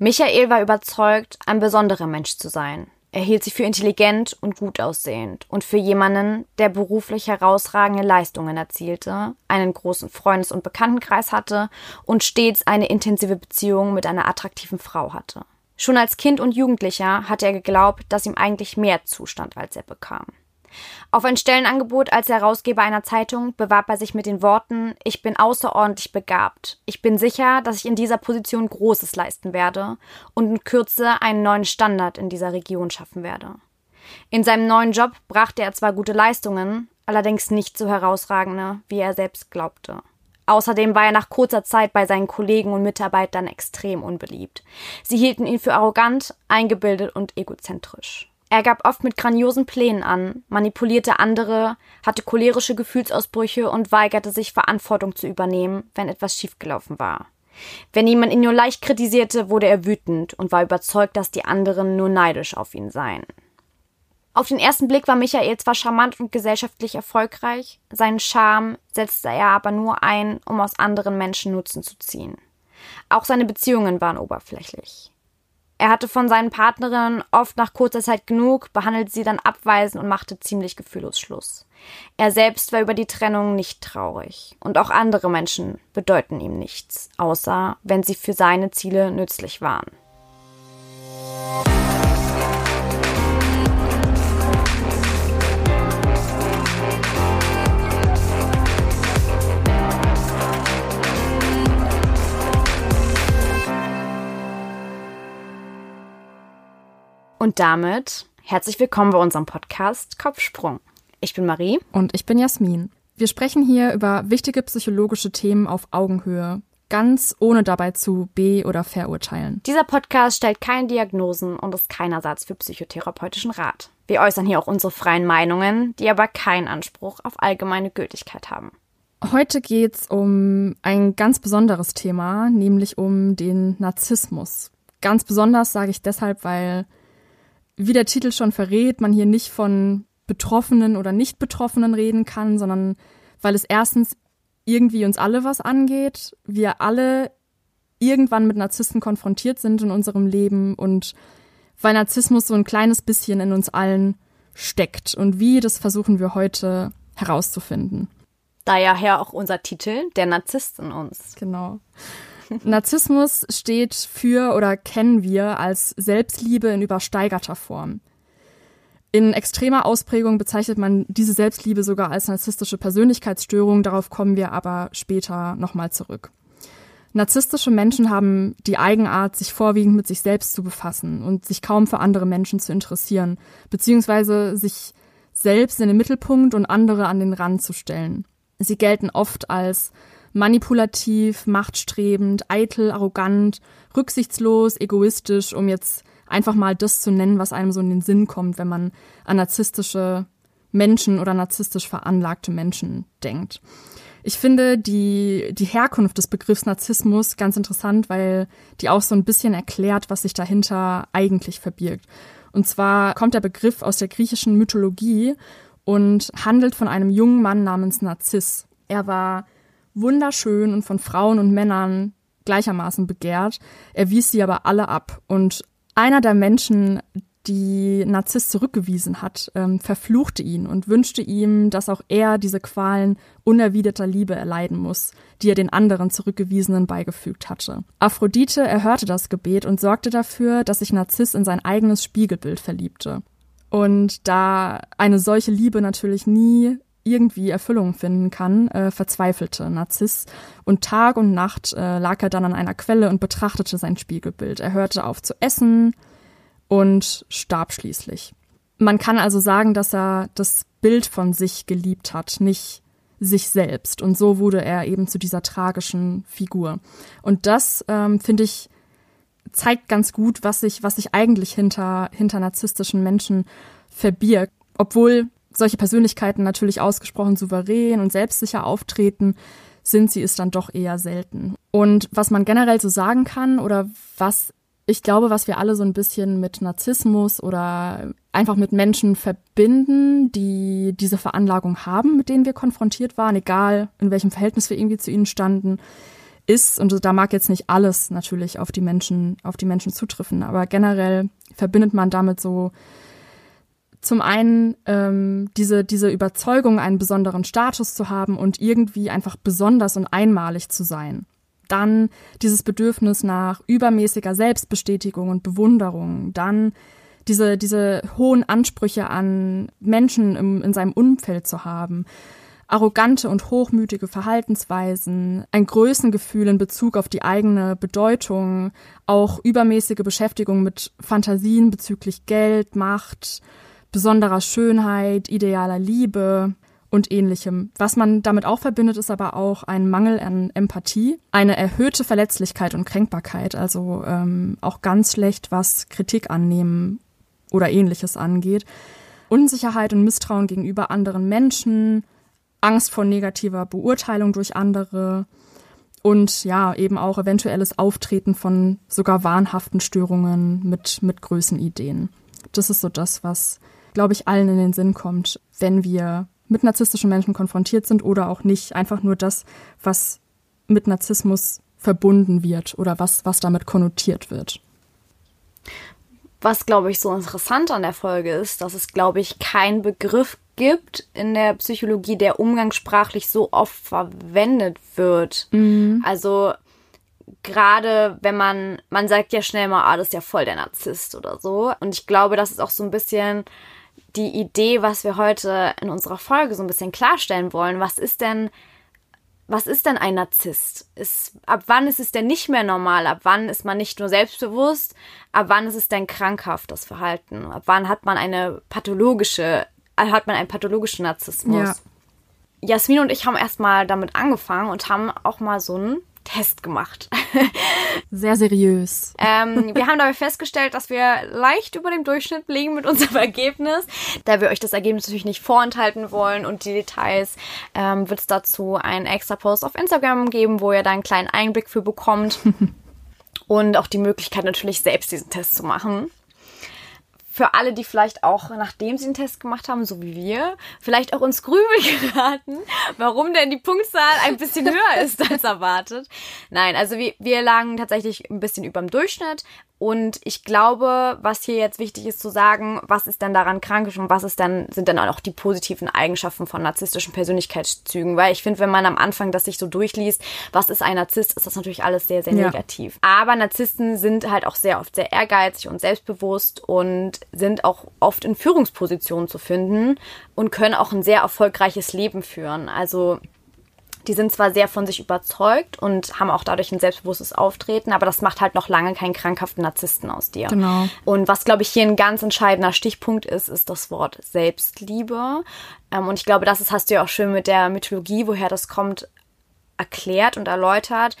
Michael war überzeugt, ein besonderer Mensch zu sein. Er hielt sich für intelligent und gut aussehend und für jemanden, der beruflich herausragende Leistungen erzielte, einen großen Freundes- und Bekanntenkreis hatte und stets eine intensive Beziehung mit einer attraktiven Frau hatte. Schon als Kind und Jugendlicher hatte er geglaubt, dass ihm eigentlich mehr zustand, als er bekam. Auf ein Stellenangebot als Herausgeber einer Zeitung bewarb er sich mit den Worten Ich bin außerordentlich begabt. Ich bin sicher, dass ich in dieser Position Großes leisten werde und in Kürze einen neuen Standard in dieser Region schaffen werde. In seinem neuen Job brachte er zwar gute Leistungen, allerdings nicht so herausragende, wie er selbst glaubte. Außerdem war er nach kurzer Zeit bei seinen Kollegen und Mitarbeitern extrem unbeliebt. Sie hielten ihn für arrogant, eingebildet und egozentrisch. Er gab oft mit grandiosen Plänen an, manipulierte andere, hatte cholerische Gefühlsausbrüche und weigerte sich, Verantwortung zu übernehmen, wenn etwas schiefgelaufen war. Wenn jemand ihn nur leicht kritisierte, wurde er wütend und war überzeugt, dass die anderen nur neidisch auf ihn seien. Auf den ersten Blick war Michael zwar charmant und gesellschaftlich erfolgreich, seinen Charme setzte er aber nur ein, um aus anderen Menschen Nutzen zu ziehen. Auch seine Beziehungen waren oberflächlich. Er hatte von seinen Partnerinnen oft nach kurzer Zeit genug, behandelte sie dann abweisend und machte ziemlich gefühllos Schluss. Er selbst war über die Trennung nicht traurig. Und auch andere Menschen bedeuten ihm nichts, außer wenn sie für seine Ziele nützlich waren. Und damit herzlich willkommen bei unserem Podcast Kopfsprung. Ich bin Marie. Und ich bin Jasmin. Wir sprechen hier über wichtige psychologische Themen auf Augenhöhe, ganz ohne dabei zu be- oder verurteilen. Dieser Podcast stellt keine Diagnosen und ist kein Ersatz für psychotherapeutischen Rat. Wir äußern hier auch unsere freien Meinungen, die aber keinen Anspruch auf allgemeine Gültigkeit haben. Heute geht's um ein ganz besonderes Thema, nämlich um den Narzissmus. Ganz besonders sage ich deshalb, weil wie der Titel schon verrät, man hier nicht von Betroffenen oder Nicht-Betroffenen reden kann, sondern weil es erstens irgendwie uns alle was angeht, wir alle irgendwann mit Narzissten konfrontiert sind in unserem Leben und weil Narzissmus so ein kleines bisschen in uns allen steckt. Und wie, das versuchen wir heute herauszufinden. Daher auch unser Titel, der Narzisst in uns. Genau. Narzissmus steht für oder kennen wir als Selbstliebe in übersteigerter Form. In extremer Ausprägung bezeichnet man diese Selbstliebe sogar als narzisstische Persönlichkeitsstörung, darauf kommen wir aber später nochmal zurück. Narzisstische Menschen haben die Eigenart, sich vorwiegend mit sich selbst zu befassen und sich kaum für andere Menschen zu interessieren, beziehungsweise sich selbst in den Mittelpunkt und andere an den Rand zu stellen. Sie gelten oft als manipulativ, machtstrebend, eitel, arrogant, rücksichtslos, egoistisch, um jetzt einfach mal das zu nennen, was einem so in den Sinn kommt, wenn man an narzisstische Menschen oder narzisstisch veranlagte Menschen denkt. Ich finde die, die Herkunft des Begriffs Narzissmus ganz interessant, weil die auch so ein bisschen erklärt, was sich dahinter eigentlich verbirgt. Und zwar kommt der Begriff aus der griechischen Mythologie und handelt von einem jungen Mann namens Narziss. Er war wunderschön und von Frauen und Männern gleichermaßen begehrt. Er wies sie aber alle ab. Und einer der Menschen, die Narziss zurückgewiesen hat, ähm, verfluchte ihn und wünschte ihm, dass auch er diese Qualen unerwiderter Liebe erleiden muss, die er den anderen Zurückgewiesenen beigefügt hatte. Aphrodite erhörte das Gebet und sorgte dafür, dass sich Narziss in sein eigenes Spiegelbild verliebte. Und da eine solche Liebe natürlich nie irgendwie Erfüllung finden kann, äh, verzweifelte Narziss. Und Tag und Nacht äh, lag er dann an einer Quelle und betrachtete sein Spiegelbild. Er hörte auf zu essen und starb schließlich. Man kann also sagen, dass er das Bild von sich geliebt hat, nicht sich selbst. Und so wurde er eben zu dieser tragischen Figur. Und das, ähm, finde ich, zeigt ganz gut, was sich, was sich eigentlich hinter, hinter narzisstischen Menschen verbirgt. Obwohl solche Persönlichkeiten natürlich ausgesprochen souverän und selbstsicher auftreten, sind sie es dann doch eher selten. Und was man generell so sagen kann oder was ich glaube, was wir alle so ein bisschen mit Narzissmus oder einfach mit Menschen verbinden, die diese Veranlagung haben, mit denen wir konfrontiert waren, egal in welchem Verhältnis wir irgendwie zu ihnen standen, ist, und da mag jetzt nicht alles natürlich auf die Menschen, auf die Menschen zutreffen, aber generell verbindet man damit so zum einen ähm, diese, diese Überzeugung, einen besonderen Status zu haben und irgendwie einfach besonders und einmalig zu sein. Dann dieses Bedürfnis nach übermäßiger Selbstbestätigung und Bewunderung. Dann diese, diese hohen Ansprüche an Menschen im, in seinem Umfeld zu haben arrogante und hochmütige Verhaltensweisen, ein Größengefühl in Bezug auf die eigene Bedeutung, auch übermäßige Beschäftigung mit Fantasien bezüglich Geld, Macht, besonderer Schönheit, idealer Liebe und ähnlichem. Was man damit auch verbindet, ist aber auch ein Mangel an Empathie, eine erhöhte Verletzlichkeit und Kränkbarkeit, also ähm, auch ganz schlecht, was Kritik annehmen oder ähnliches angeht. Unsicherheit und Misstrauen gegenüber anderen Menschen, Angst vor negativer Beurteilung durch andere und ja, eben auch eventuelles Auftreten von sogar wahnhaften Störungen mit, mit Größenideen. Das ist so das, was, glaube ich, allen in den Sinn kommt, wenn wir mit narzisstischen Menschen konfrontiert sind oder auch nicht. Einfach nur das, was mit Narzissmus verbunden wird oder was, was damit konnotiert wird. Was, glaube ich, so interessant an der Folge ist, dass es, glaube ich, keinen Begriff gibt in der Psychologie, der umgangssprachlich so oft verwendet wird. Mhm. Also gerade wenn man, man sagt ja schnell mal, ah, das ist ja voll der Narzisst oder so. Und ich glaube, das ist auch so ein bisschen die Idee, was wir heute in unserer Folge so ein bisschen klarstellen wollen. Was ist denn was ist denn ein Narzisst? Ist, ab wann ist es denn nicht mehr normal? Ab wann ist man nicht nur selbstbewusst? Ab wann ist es denn krankhaftes Verhalten? Ab wann hat man eine pathologische, hat man einen pathologischen Narzissmus? Ja. Jasmin und ich haben erstmal damit angefangen und haben auch mal so einen Test gemacht. Sehr seriös. ähm, wir haben dabei festgestellt, dass wir leicht über dem Durchschnitt liegen mit unserem Ergebnis. Da wir euch das Ergebnis natürlich nicht vorenthalten wollen und die Details, ähm, wird es dazu einen extra Post auf Instagram geben, wo ihr da einen kleinen Einblick für bekommt. und auch die Möglichkeit natürlich selbst diesen Test zu machen für alle, die vielleicht auch, nachdem sie den Test gemacht haben, so wie wir, vielleicht auch ins Grübel geraten, warum denn die Punktzahl ein bisschen höher ist als erwartet. Nein, also wir, wir lagen tatsächlich ein bisschen über dem Durchschnitt. Und ich glaube, was hier jetzt wichtig ist zu sagen, was ist denn daran krank und was ist dann, sind dann auch die positiven Eigenschaften von narzisstischen Persönlichkeitszügen. Weil ich finde, wenn man am Anfang das sich so durchliest, was ist ein Narzisst, ist das natürlich alles sehr, sehr ja. negativ. Aber Narzissten sind halt auch sehr oft sehr ehrgeizig und selbstbewusst und sind auch oft in Führungspositionen zu finden und können auch ein sehr erfolgreiches Leben führen. Also die sind zwar sehr von sich überzeugt und haben auch dadurch ein selbstbewusstes Auftreten, aber das macht halt noch lange keinen krankhaften Narzissten aus dir. Genau. Und was, glaube ich, hier ein ganz entscheidender Stichpunkt ist, ist das Wort Selbstliebe. Ähm, und ich glaube, das ist, hast du ja auch schön mit der Mythologie, woher das kommt, erklärt und erläutert,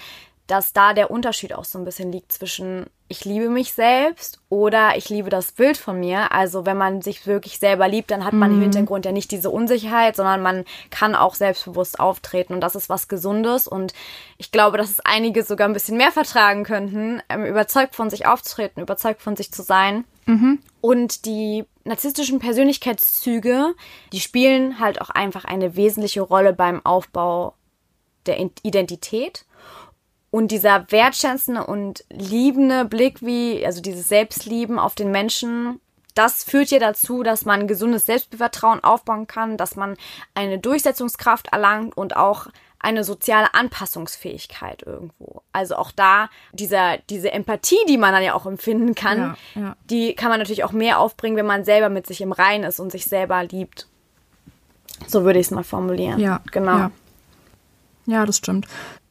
dass da der Unterschied auch so ein bisschen liegt zwischen ich liebe mich selbst oder ich liebe das Bild von mir. Also wenn man sich wirklich selber liebt, dann hat man mhm. im Hintergrund ja nicht diese Unsicherheit, sondern man kann auch selbstbewusst auftreten und das ist was Gesundes und ich glaube, dass es einige sogar ein bisschen mehr vertragen könnten, ähm, überzeugt von sich aufzutreten, überzeugt von sich zu sein. Mhm. Und die narzisstischen Persönlichkeitszüge, die spielen halt auch einfach eine wesentliche Rolle beim Aufbau der Identität und dieser wertschätzende und liebende Blick, wie, also dieses Selbstlieben auf den Menschen, das führt ja dazu, dass man gesundes Selbstvertrauen aufbauen kann, dass man eine Durchsetzungskraft erlangt und auch eine soziale Anpassungsfähigkeit irgendwo. Also auch da dieser, diese Empathie, die man dann ja auch empfinden kann, ja, ja. die kann man natürlich auch mehr aufbringen, wenn man selber mit sich im Reinen ist und sich selber liebt. So würde ich es mal formulieren. Ja, genau. Ja. ja, das stimmt.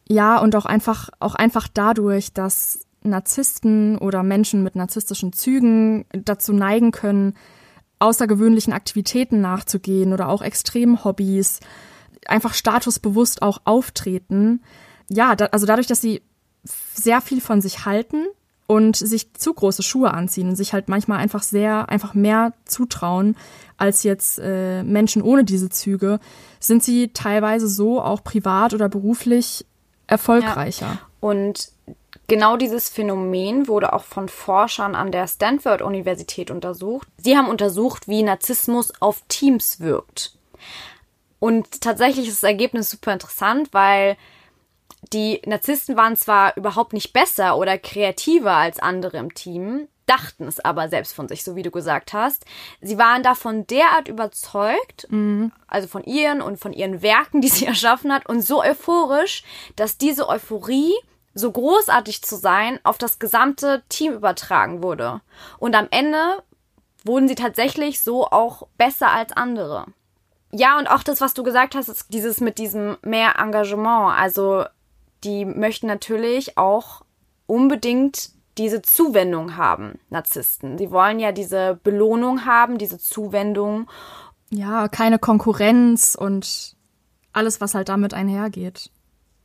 Ja, und auch einfach, auch einfach dadurch, dass Narzissten oder Menschen mit narzisstischen Zügen dazu neigen können, außergewöhnlichen Aktivitäten nachzugehen oder auch extremen Hobbys, einfach statusbewusst auch auftreten. Ja, da, also dadurch, dass sie sehr viel von sich halten und sich zu große Schuhe anziehen und sich halt manchmal einfach sehr, einfach mehr zutrauen als jetzt äh, Menschen ohne diese Züge, sind sie teilweise so auch privat oder beruflich erfolgreicher. Ja. Und genau dieses Phänomen wurde auch von Forschern an der Stanford-Universität untersucht. Sie haben untersucht, wie Narzissmus auf Teams wirkt. Und tatsächlich ist das Ergebnis super interessant, weil Die Narzissten waren zwar überhaupt nicht besser oder kreativer als andere im Team, dachten es aber selbst von sich, so wie du gesagt hast. Sie waren davon derart überzeugt, mhm. also von ihren und von ihren Werken, die sie erschaffen hat, und so euphorisch, dass diese Euphorie, so großartig zu sein, auf das gesamte Team übertragen wurde. Und am Ende wurden sie tatsächlich so auch besser als andere. Ja, und auch das, was du gesagt hast, ist dieses mit diesem mehr Engagement. Also, die möchten natürlich auch unbedingt diese Zuwendung haben, Narzissten. Sie wollen ja diese Belohnung haben, diese Zuwendung. Ja, keine Konkurrenz und alles, was halt damit einhergeht.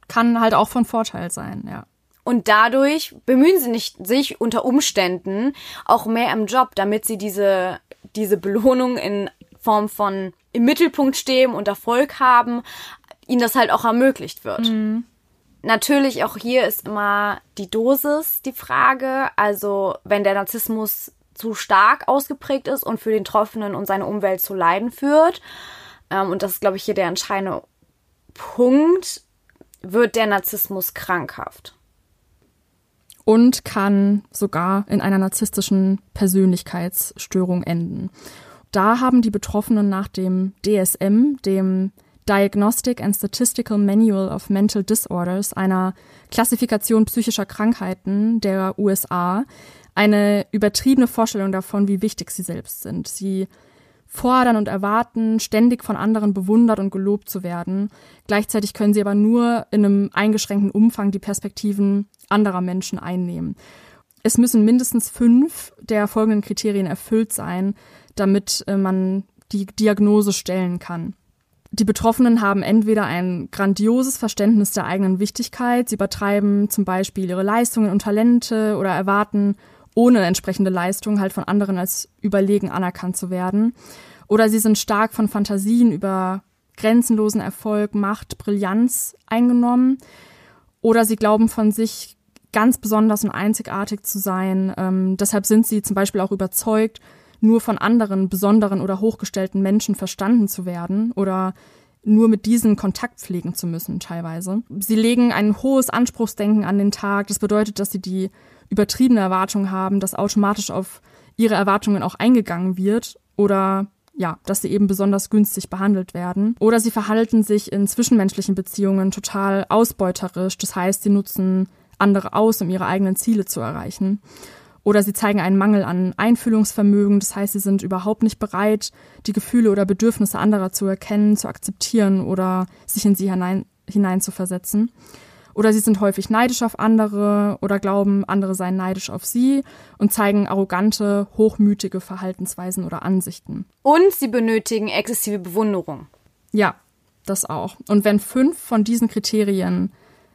Kann halt auch von Vorteil sein, ja. Und dadurch bemühen sie nicht, sich unter Umständen auch mehr im Job, damit sie diese, diese Belohnung in Form von im Mittelpunkt stehen und Erfolg haben, ihnen das halt auch ermöglicht wird. Mhm. Natürlich auch hier ist immer die Dosis die Frage. Also wenn der Narzissmus zu stark ausgeprägt ist und für den Betroffenen und seine Umwelt zu leiden führt, ähm, und das ist, glaube ich, hier der entscheidende Punkt, wird der Narzissmus krankhaft. Und kann sogar in einer narzisstischen Persönlichkeitsstörung enden. Da haben die Betroffenen nach dem DSM, dem Diagnostic and Statistical Manual of Mental Disorders, einer Klassifikation psychischer Krankheiten der USA, eine übertriebene Vorstellung davon, wie wichtig sie selbst sind. Sie fordern und erwarten, ständig von anderen bewundert und gelobt zu werden. Gleichzeitig können sie aber nur in einem eingeschränkten Umfang die Perspektiven anderer Menschen einnehmen. Es müssen mindestens fünf der folgenden Kriterien erfüllt sein, damit äh, man die Diagnose stellen kann. Die Betroffenen haben entweder ein grandioses Verständnis der eigenen Wichtigkeit, sie übertreiben zum Beispiel ihre Leistungen und Talente oder erwarten ohne entsprechende Leistung halt von anderen als überlegen anerkannt zu werden. Oder sie sind stark von Fantasien über grenzenlosen Erfolg, Macht, Brillanz eingenommen. Oder sie glauben von sich ganz besonders und einzigartig zu sein. Ähm, deshalb sind sie zum Beispiel auch überzeugt, nur von anderen besonderen oder hochgestellten Menschen verstanden zu werden oder nur mit diesen Kontakt pflegen zu müssen teilweise. Sie legen ein hohes Anspruchsdenken an den Tag. Das bedeutet, dass sie die übertriebene Erwartung haben, dass automatisch auf ihre Erwartungen auch eingegangen wird oder ja, dass sie eben besonders günstig behandelt werden. Oder sie verhalten sich in zwischenmenschlichen Beziehungen total ausbeuterisch. Das heißt, sie nutzen andere aus, um ihre eigenen Ziele zu erreichen. Oder sie zeigen einen Mangel an Einfühlungsvermögen, das heißt, sie sind überhaupt nicht bereit, die Gefühle oder Bedürfnisse anderer zu erkennen, zu akzeptieren oder sich in sie hinein, hineinzuversetzen. Oder sie sind häufig neidisch auf andere oder glauben, andere seien neidisch auf sie und zeigen arrogante, hochmütige Verhaltensweisen oder Ansichten. Und sie benötigen exzessive Bewunderung. Ja, das auch. Und wenn fünf von diesen Kriterien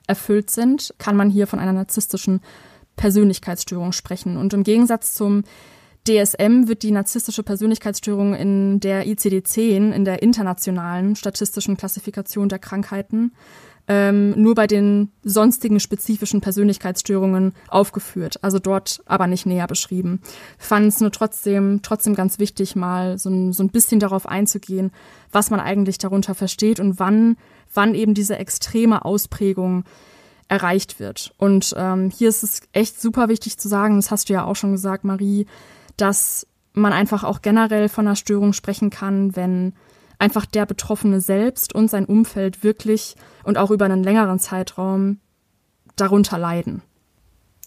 erfüllt sind, kann man hier von einer narzisstischen Persönlichkeitsstörung sprechen. Und im Gegensatz zum DSM wird die narzisstische Persönlichkeitsstörung in der ICD-10, in der internationalen statistischen Klassifikation der Krankheiten, ähm, nur bei den sonstigen spezifischen Persönlichkeitsstörungen aufgeführt, also dort aber nicht näher beschrieben. Fand es nur trotzdem, trotzdem ganz wichtig, mal so ein, so ein bisschen darauf einzugehen, was man eigentlich darunter versteht und wann, wann eben diese extreme Ausprägung erreicht wird. Und ähm, hier ist es echt super wichtig zu sagen, das hast du ja auch schon gesagt, Marie, dass man einfach auch generell von einer Störung sprechen kann, wenn einfach der Betroffene selbst und sein Umfeld wirklich und auch über einen längeren Zeitraum darunter leiden.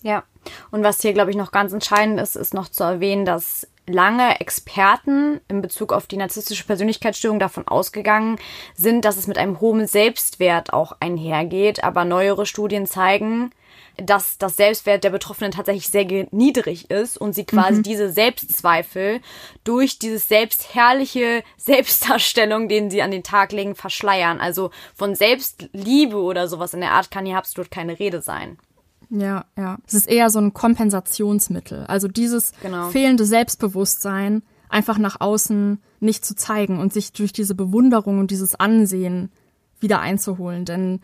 Ja, und was hier, glaube ich, noch ganz entscheidend ist, ist noch zu erwähnen, dass lange Experten in Bezug auf die narzisstische Persönlichkeitsstörung davon ausgegangen sind, dass es mit einem hohen Selbstwert auch einhergeht. Aber neuere Studien zeigen, dass das Selbstwert der Betroffenen tatsächlich sehr niedrig ist und sie quasi mhm. diese Selbstzweifel durch dieses selbstherrliche Selbstdarstellung, den sie an den Tag legen, verschleiern. Also von Selbstliebe oder sowas in der Art kann hier absolut keine Rede sein. Ja, ja. Es ist eher so ein Kompensationsmittel. Also dieses genau. fehlende Selbstbewusstsein einfach nach außen nicht zu zeigen und sich durch diese Bewunderung und dieses Ansehen wieder einzuholen. Denn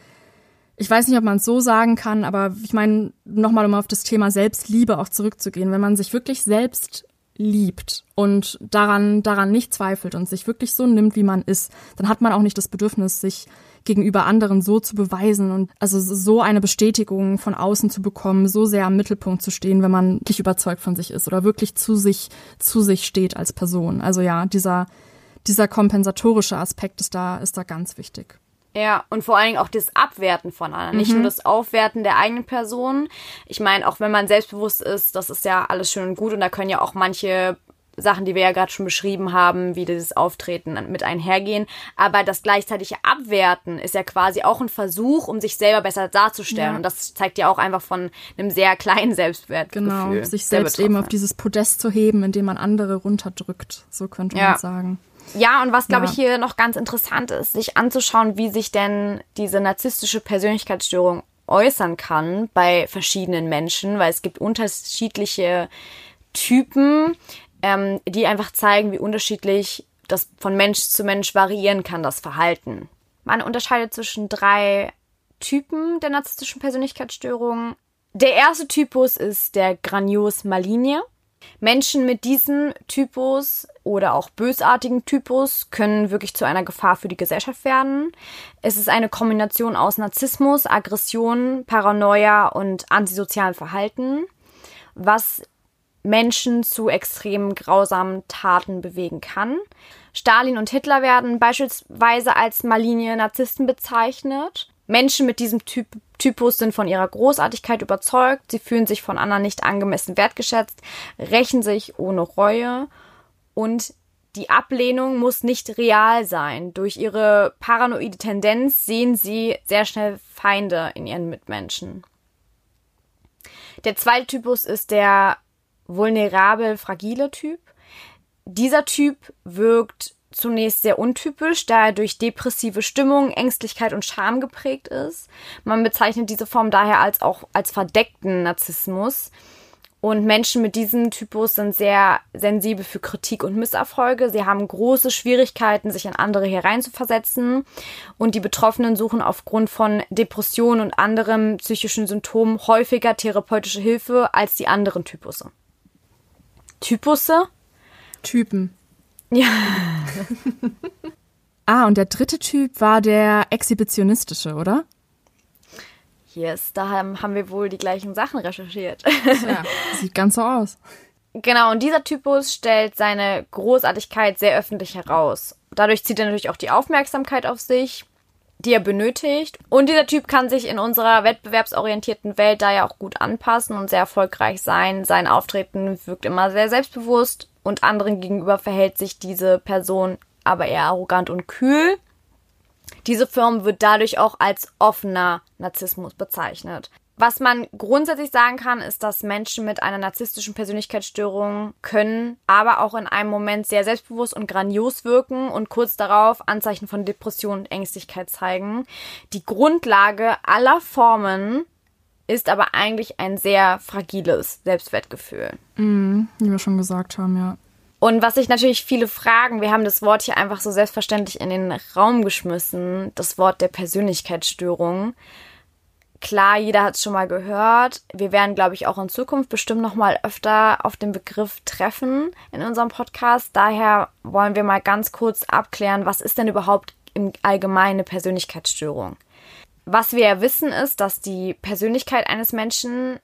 ich weiß nicht, ob man es so sagen kann, aber ich meine, nochmal um auf das Thema Selbstliebe auch zurückzugehen, wenn man sich wirklich selbst liebt und daran, daran nicht zweifelt und sich wirklich so nimmt, wie man ist, dann hat man auch nicht das Bedürfnis, sich gegenüber anderen so zu beweisen und also so eine Bestätigung von außen zu bekommen, so sehr am Mittelpunkt zu stehen, wenn man wirklich überzeugt von sich ist oder wirklich zu sich, zu sich steht als Person. Also ja, dieser, dieser kompensatorische Aspekt ist da, ist da ganz wichtig. Ja, und vor allen Dingen auch das Abwerten von anderen, nicht nur mhm. das Aufwerten der eigenen Person. Ich meine, auch wenn man selbstbewusst ist, das ist ja alles schön und gut und da können ja auch manche Sachen, die wir ja gerade schon beschrieben haben, wie dieses Auftreten mit einhergehen. Aber das gleichzeitige Abwerten ist ja quasi auch ein Versuch, um sich selber besser darzustellen. Ja. Und das zeigt ja auch einfach von einem sehr kleinen Selbstwertgefühl. Genau, sich selbst eben auf dieses Podest zu heben, indem man andere runterdrückt. So könnte man ja. sagen. Ja, und was, glaube ja. ich, hier noch ganz interessant ist, sich anzuschauen, wie sich denn diese narzisstische Persönlichkeitsstörung äußern kann bei verschiedenen Menschen, weil es gibt unterschiedliche Typen, ähm, die einfach zeigen, wie unterschiedlich das von Mensch zu Mensch variieren kann, das Verhalten. Man unterscheidet zwischen drei Typen der narzisstischen Persönlichkeitsstörung. Der erste Typus ist der Granios maligne. Menschen mit diesem Typus oder auch bösartigen Typus können wirklich zu einer Gefahr für die Gesellschaft werden. Es ist eine Kombination aus Narzissmus, Aggression, Paranoia und antisozialem Verhalten, was Menschen zu extremen grausamen Taten bewegen kann. Stalin und Hitler werden beispielsweise als maligne Narzissten bezeichnet. Menschen mit diesem typ Typus sind von ihrer Großartigkeit überzeugt, sie fühlen sich von anderen nicht angemessen wertgeschätzt, rächen sich ohne Reue und die Ablehnung muss nicht real sein. Durch ihre paranoide Tendenz sehen sie sehr schnell Feinde in ihren Mitmenschen. Der zweite Typus ist der vulnerabel fragile Typ. Dieser Typ wirkt zunächst sehr untypisch, da er durch depressive Stimmung, Ängstlichkeit und Scham geprägt ist. Man bezeichnet diese Form daher als auch als verdeckten Narzissmus. Und Menschen mit diesem Typus sind sehr sensibel für Kritik und Misserfolge. Sie haben große Schwierigkeiten, sich in andere hereinzuversetzen. Und die Betroffenen suchen aufgrund von Depressionen und anderen psychischen Symptomen häufiger therapeutische Hilfe als die anderen Typusse. Typusse? Typen. Ja. ah, und der dritte Typ war der exhibitionistische, oder? Yes, da haben, wir wohl die gleichen Sachen recherchiert. Ja, sieht ganz so aus. Genau, und dieser Typus stellt seine Großartigkeit sehr öffentlich heraus. Dadurch zieht er natürlich auch die Aufmerksamkeit auf sich, die er benötigt. Und dieser Typ kann sich in unserer wettbewerbsorientierten Welt da ja auch gut anpassen und sehr erfolgreich sein. Sein Auftreten wirkt immer sehr selbstbewusst und anderen gegenüber verhält sich diese Person aber eher arrogant und kühl. Diese Form wird dadurch auch als offener Narzissmus bezeichnet. Was man grundsätzlich sagen kann, ist, dass Menschen mit einer narzisstischen Persönlichkeitsstörung können aber auch in einem Moment sehr selbstbewusst und grandios wirken und kurz darauf Anzeichen von Depression und Ängstlichkeit zeigen. Die Grundlage aller Formen ist aber eigentlich ein sehr fragiles Selbstwertgefühl. Mhm, wie wir schon gesagt haben, ja. Und was sich natürlich viele fragen, wir haben das Wort hier einfach so selbstverständlich in den Raum geschmissen, das Wort der Persönlichkeitsstörung. Klar, jeder hat es schon mal gehört. Wir werden, glaube ich, auch in Zukunft bestimmt noch mal öfter auf den Begriff treffen in unserem Podcast. Daher wollen wir mal ganz kurz abklären, was ist denn überhaupt im Allgemeinen eine Persönlichkeitsstörung? Was wir ja wissen ist, dass die Persönlichkeit eines Menschen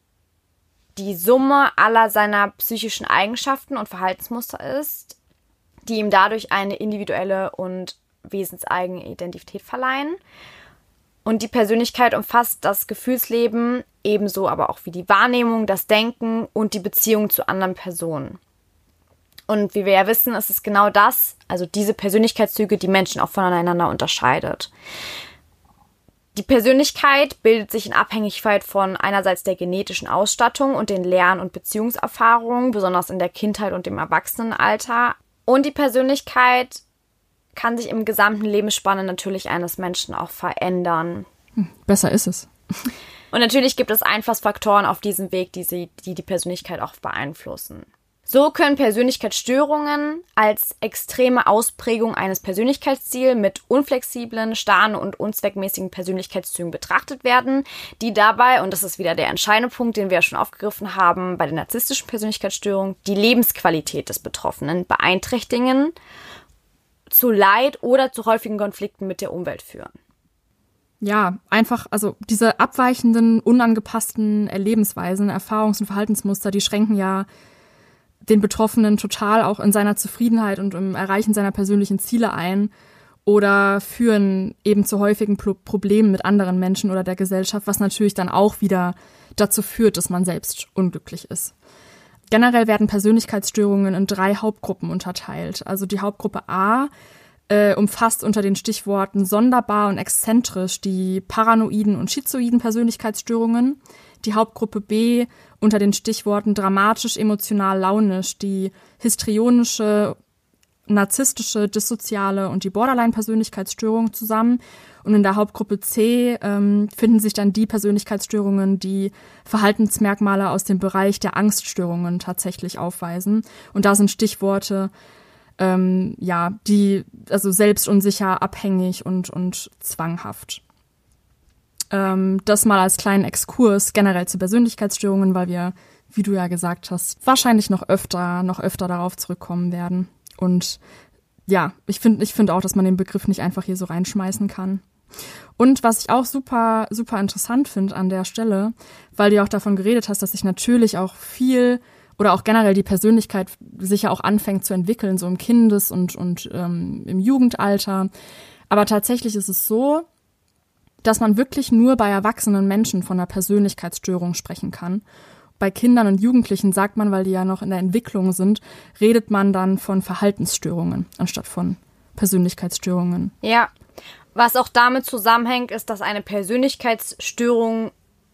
die Summe aller seiner psychischen Eigenschaften und Verhaltensmuster ist, die ihm dadurch eine individuelle und wesenseigene Identität verleihen. Und die Persönlichkeit umfasst das Gefühlsleben, ebenso aber auch wie die Wahrnehmung, das Denken und die Beziehung zu anderen Personen. Und wie wir ja wissen, ist es genau das, also diese Persönlichkeitszüge, die Menschen auch voneinander unterscheidet. Die Persönlichkeit bildet sich in Abhängigkeit von einerseits der genetischen Ausstattung und den Lern- und Beziehungserfahrungen, besonders in der Kindheit und im Erwachsenenalter. Und die Persönlichkeit kann sich im gesamten Lebensspanne natürlich eines Menschen auch verändern. Hm, besser ist es. Und natürlich gibt es Einflussfaktoren auf diesem Weg, die, sie, die die Persönlichkeit auch beeinflussen. So können Persönlichkeitsstörungen als extreme Ausprägung eines Persönlichkeitsstils mit unflexiblen, starren und unzweckmäßigen Persönlichkeitszügen betrachtet werden, die dabei, und das ist wieder der entscheidende Punkt, den wir ja schon aufgegriffen haben, bei den narzisstischen Persönlichkeitsstörungen, die Lebensqualität des Betroffenen beeinträchtigen, zu Leid oder zu häufigen Konflikten mit der Umwelt führen. Ja, einfach, also diese abweichenden, unangepassten Lebensweisen, Erfahrungs- und Verhaltensmuster, die schränken ja den Betroffenen total auch in seiner Zufriedenheit und im Erreichen seiner persönlichen Ziele ein oder führen eben zu häufigen Pro Problemen mit anderen Menschen oder der Gesellschaft, was natürlich dann auch wieder dazu führt, dass man selbst unglücklich ist. Generell werden Persönlichkeitsstörungen in drei Hauptgruppen unterteilt. Also die Hauptgruppe A äh, umfasst unter den Stichworten sonderbar und exzentrisch die paranoiden und schizoiden Persönlichkeitsstörungen die Hauptgruppe B unter den Stichworten dramatisch, emotional, launisch, die histrionische, narzisstische, dissoziale und die Borderline-Persönlichkeitsstörung zusammen. Und in der Hauptgruppe C ähm, finden sich dann die Persönlichkeitsstörungen, die Verhaltensmerkmale aus dem Bereich der Angststörungen tatsächlich aufweisen. Und da sind Stichworte, ähm, ja, die, also selbstunsicher, abhängig und, und zwanghaft. Ähm, das mal als kleinen Exkurs generell zu Persönlichkeitsstörungen, weil wir, wie du ja gesagt hast, wahrscheinlich noch öfter, noch öfter darauf zurückkommen werden. Und ja, ich finde ich finde auch, dass man den Begriff nicht einfach hier so reinschmeißen kann. Und was ich auch super, super interessant finde an der Stelle, weil du auch davon geredet hast, dass sich natürlich auch viel oder auch generell die Persönlichkeit sich ja auch anfängt zu entwickeln, so im Kindes- und, und ähm, im Jugendalter. Aber tatsächlich ist es so, dass man wirklich nur bei erwachsenen Menschen von einer Persönlichkeitsstörung sprechen kann. Bei Kindern und Jugendlichen sagt man, weil die ja noch in der Entwicklung sind, redet man dann von Verhaltensstörungen anstatt von Persönlichkeitsstörungen. Ja. Was auch damit zusammenhängt, ist, dass eine Persönlichkeitsstörung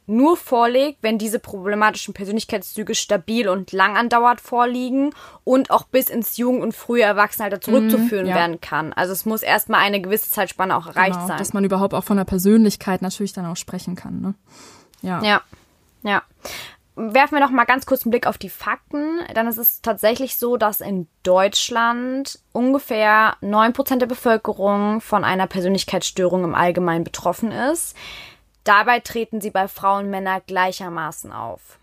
nur vorliegt, wenn diese problematischen Persönlichkeitszüge stabil und lang andauert vorliegen und auch bis ins Jugend- und frühe Erwachsenenalter zurückzuführen mhm, ja. werden kann. Also es muss erstmal eine gewisse Zeitspanne auch erreicht genau, sein. Dass man überhaupt auch von der Persönlichkeit natürlich dann auch sprechen kann. Ne? Ja. Ja. Ja. Werfen wir noch mal ganz kurz einen Blick auf die Fakten. Dann ist es tatsächlich so, dass in Deutschland ungefähr 9% der Bevölkerung von einer Persönlichkeitsstörung im Allgemeinen betroffen ist. Dabei treten sie bei Frauen und Männern gleichermaßen auf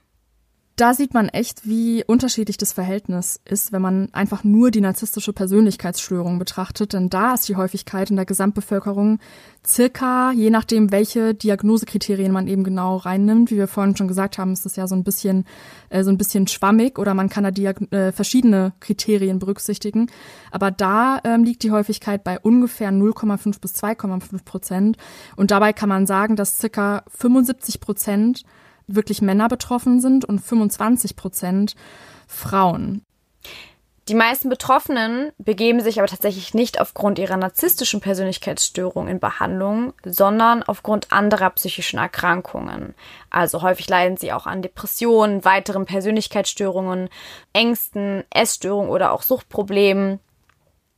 da sieht man echt, wie unterschiedlich das Verhältnis ist, wenn man einfach nur die narzisstische Persönlichkeitsstörung betrachtet. Denn da ist die Häufigkeit in der Gesamtbevölkerung circa, je nachdem, welche Diagnosekriterien man eben genau reinnimmt. Wie wir vorhin schon gesagt haben, ist das ja so ein bisschen, äh, so ein bisschen schwammig oder man kann da Diag äh, verschiedene Kriterien berücksichtigen. Aber da ähm, liegt die Häufigkeit bei ungefähr 0,5 bis 2,5 Prozent. Und dabei kann man sagen, dass circa 75 Prozent wirklich Männer betroffen sind und 25 Prozent Frauen. Die meisten Betroffenen begeben sich aber tatsächlich nicht aufgrund ihrer narzisstischen Persönlichkeitsstörung in Behandlung, sondern aufgrund anderer psychischen Erkrankungen. Also häufig leiden sie auch an Depressionen, weiteren Persönlichkeitsstörungen, Ängsten, Essstörungen oder auch Suchtproblemen.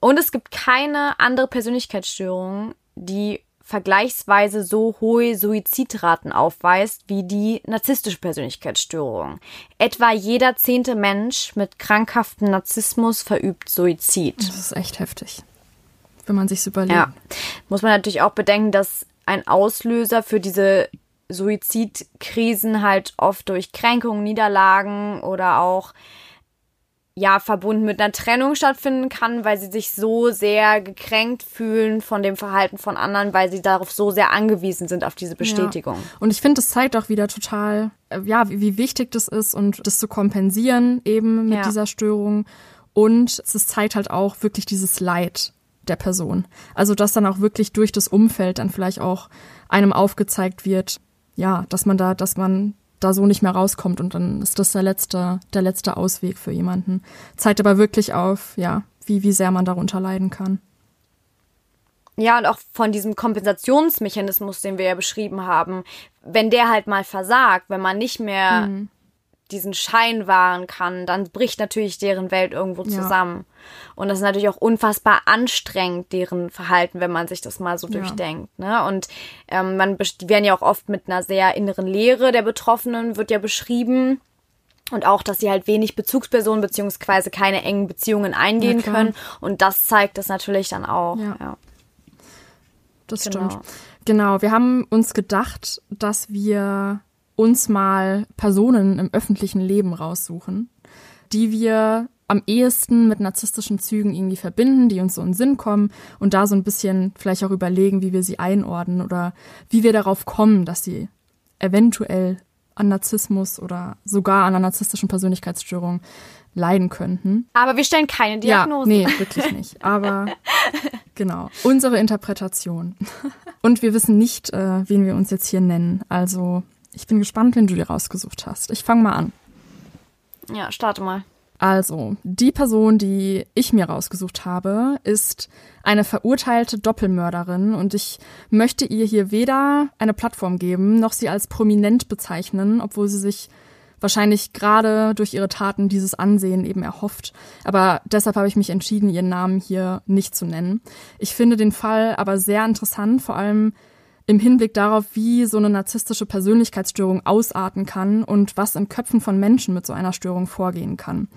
Und es gibt keine andere Persönlichkeitsstörung, die vergleichsweise so hohe Suizidraten aufweist wie die narzisstische Persönlichkeitsstörung. Etwa jeder zehnte Mensch mit krankhaftem Narzissmus verübt Suizid. Das ist echt heftig, wenn man sich überlegt. Ja, muss man natürlich auch bedenken, dass ein Auslöser für diese Suizidkrisen halt oft durch Kränkungen, Niederlagen oder auch ja verbunden mit einer Trennung stattfinden kann, weil sie sich so sehr gekränkt fühlen von dem Verhalten von anderen, weil sie darauf so sehr angewiesen sind auf diese Bestätigung. Ja. Und ich finde, es zeigt auch wieder total, äh, ja, wie, wie, wichtig das ist und das zu kompensieren eben mit ja. dieser Störung. Und es zeigt halt auch wirklich dieses Leid der Person. Also, dass dann auch wirklich durch das Umfeld dann vielleicht auch einem aufgezeigt wird, ja, dass man da, dass man da so nicht mehr rauskommt und dann ist das der letzte, der letzte Ausweg für jemanden. Zeigt aber wirklich auf, ja, wie, wie sehr man darunter leiden kann. Ja, und auch von diesem Kompensationsmechanismus, den wir ja beschrieben haben, wenn der halt mal versagt, wenn man nicht mehr mhm diesen Schein wahren kann, dann bricht natürlich deren Welt irgendwo zusammen. Ja. Und das ist natürlich auch unfassbar anstrengend, deren Verhalten, wenn man sich das mal so ja. durchdenkt. Ne? Und ähm, man die werden ja auch oft mit einer sehr inneren Leere der Betroffenen, wird ja beschrieben. Und auch, dass sie halt wenig Bezugspersonen beziehungsweise keine engen Beziehungen eingehen Ja, können. Und das zeigt es natürlich dann auch. Ja. Ja. Das Genau. stimmt. Genau, wir haben uns gedacht, dass wir uns mal Personen im öffentlichen Leben raussuchen, die wir am ehesten mit narzisstischen Zügen irgendwie verbinden, die uns so in den Sinn kommen und da so ein bisschen vielleicht auch überlegen, wie wir sie einordnen oder wie wir darauf kommen, dass sie eventuell an Narzissmus oder sogar an einer narzisstischen Persönlichkeitsstörung leiden könnten. Aber wir stellen keine Diagnose. Ja, nee, wirklich nicht. Aber genau, unsere Interpretation. Und wir wissen nicht, äh, wen wir uns jetzt hier nennen. Also ich bin gespannt, wen du dir rausgesucht hast. Ich fange mal an. Ja, starte mal. Also, die Person, die ich mir rausgesucht habe, ist eine verurteilte Doppelmörderin und ich möchte ihr hier weder eine Plattform geben, noch sie als prominent bezeichnen, obwohl sie sich wahrscheinlich gerade durch ihre Taten dieses Ansehen eben erhofft. Aber deshalb habe ich mich entschieden, ihren Namen hier nicht zu nennen. Ich finde den Fall aber sehr interessant, vor allem im Hinblick darauf, wie so eine narzisstische Persönlichkeitsstörung ausarten kann und was in Köpfen von Menschen mit so einer Störung vorgehen kann.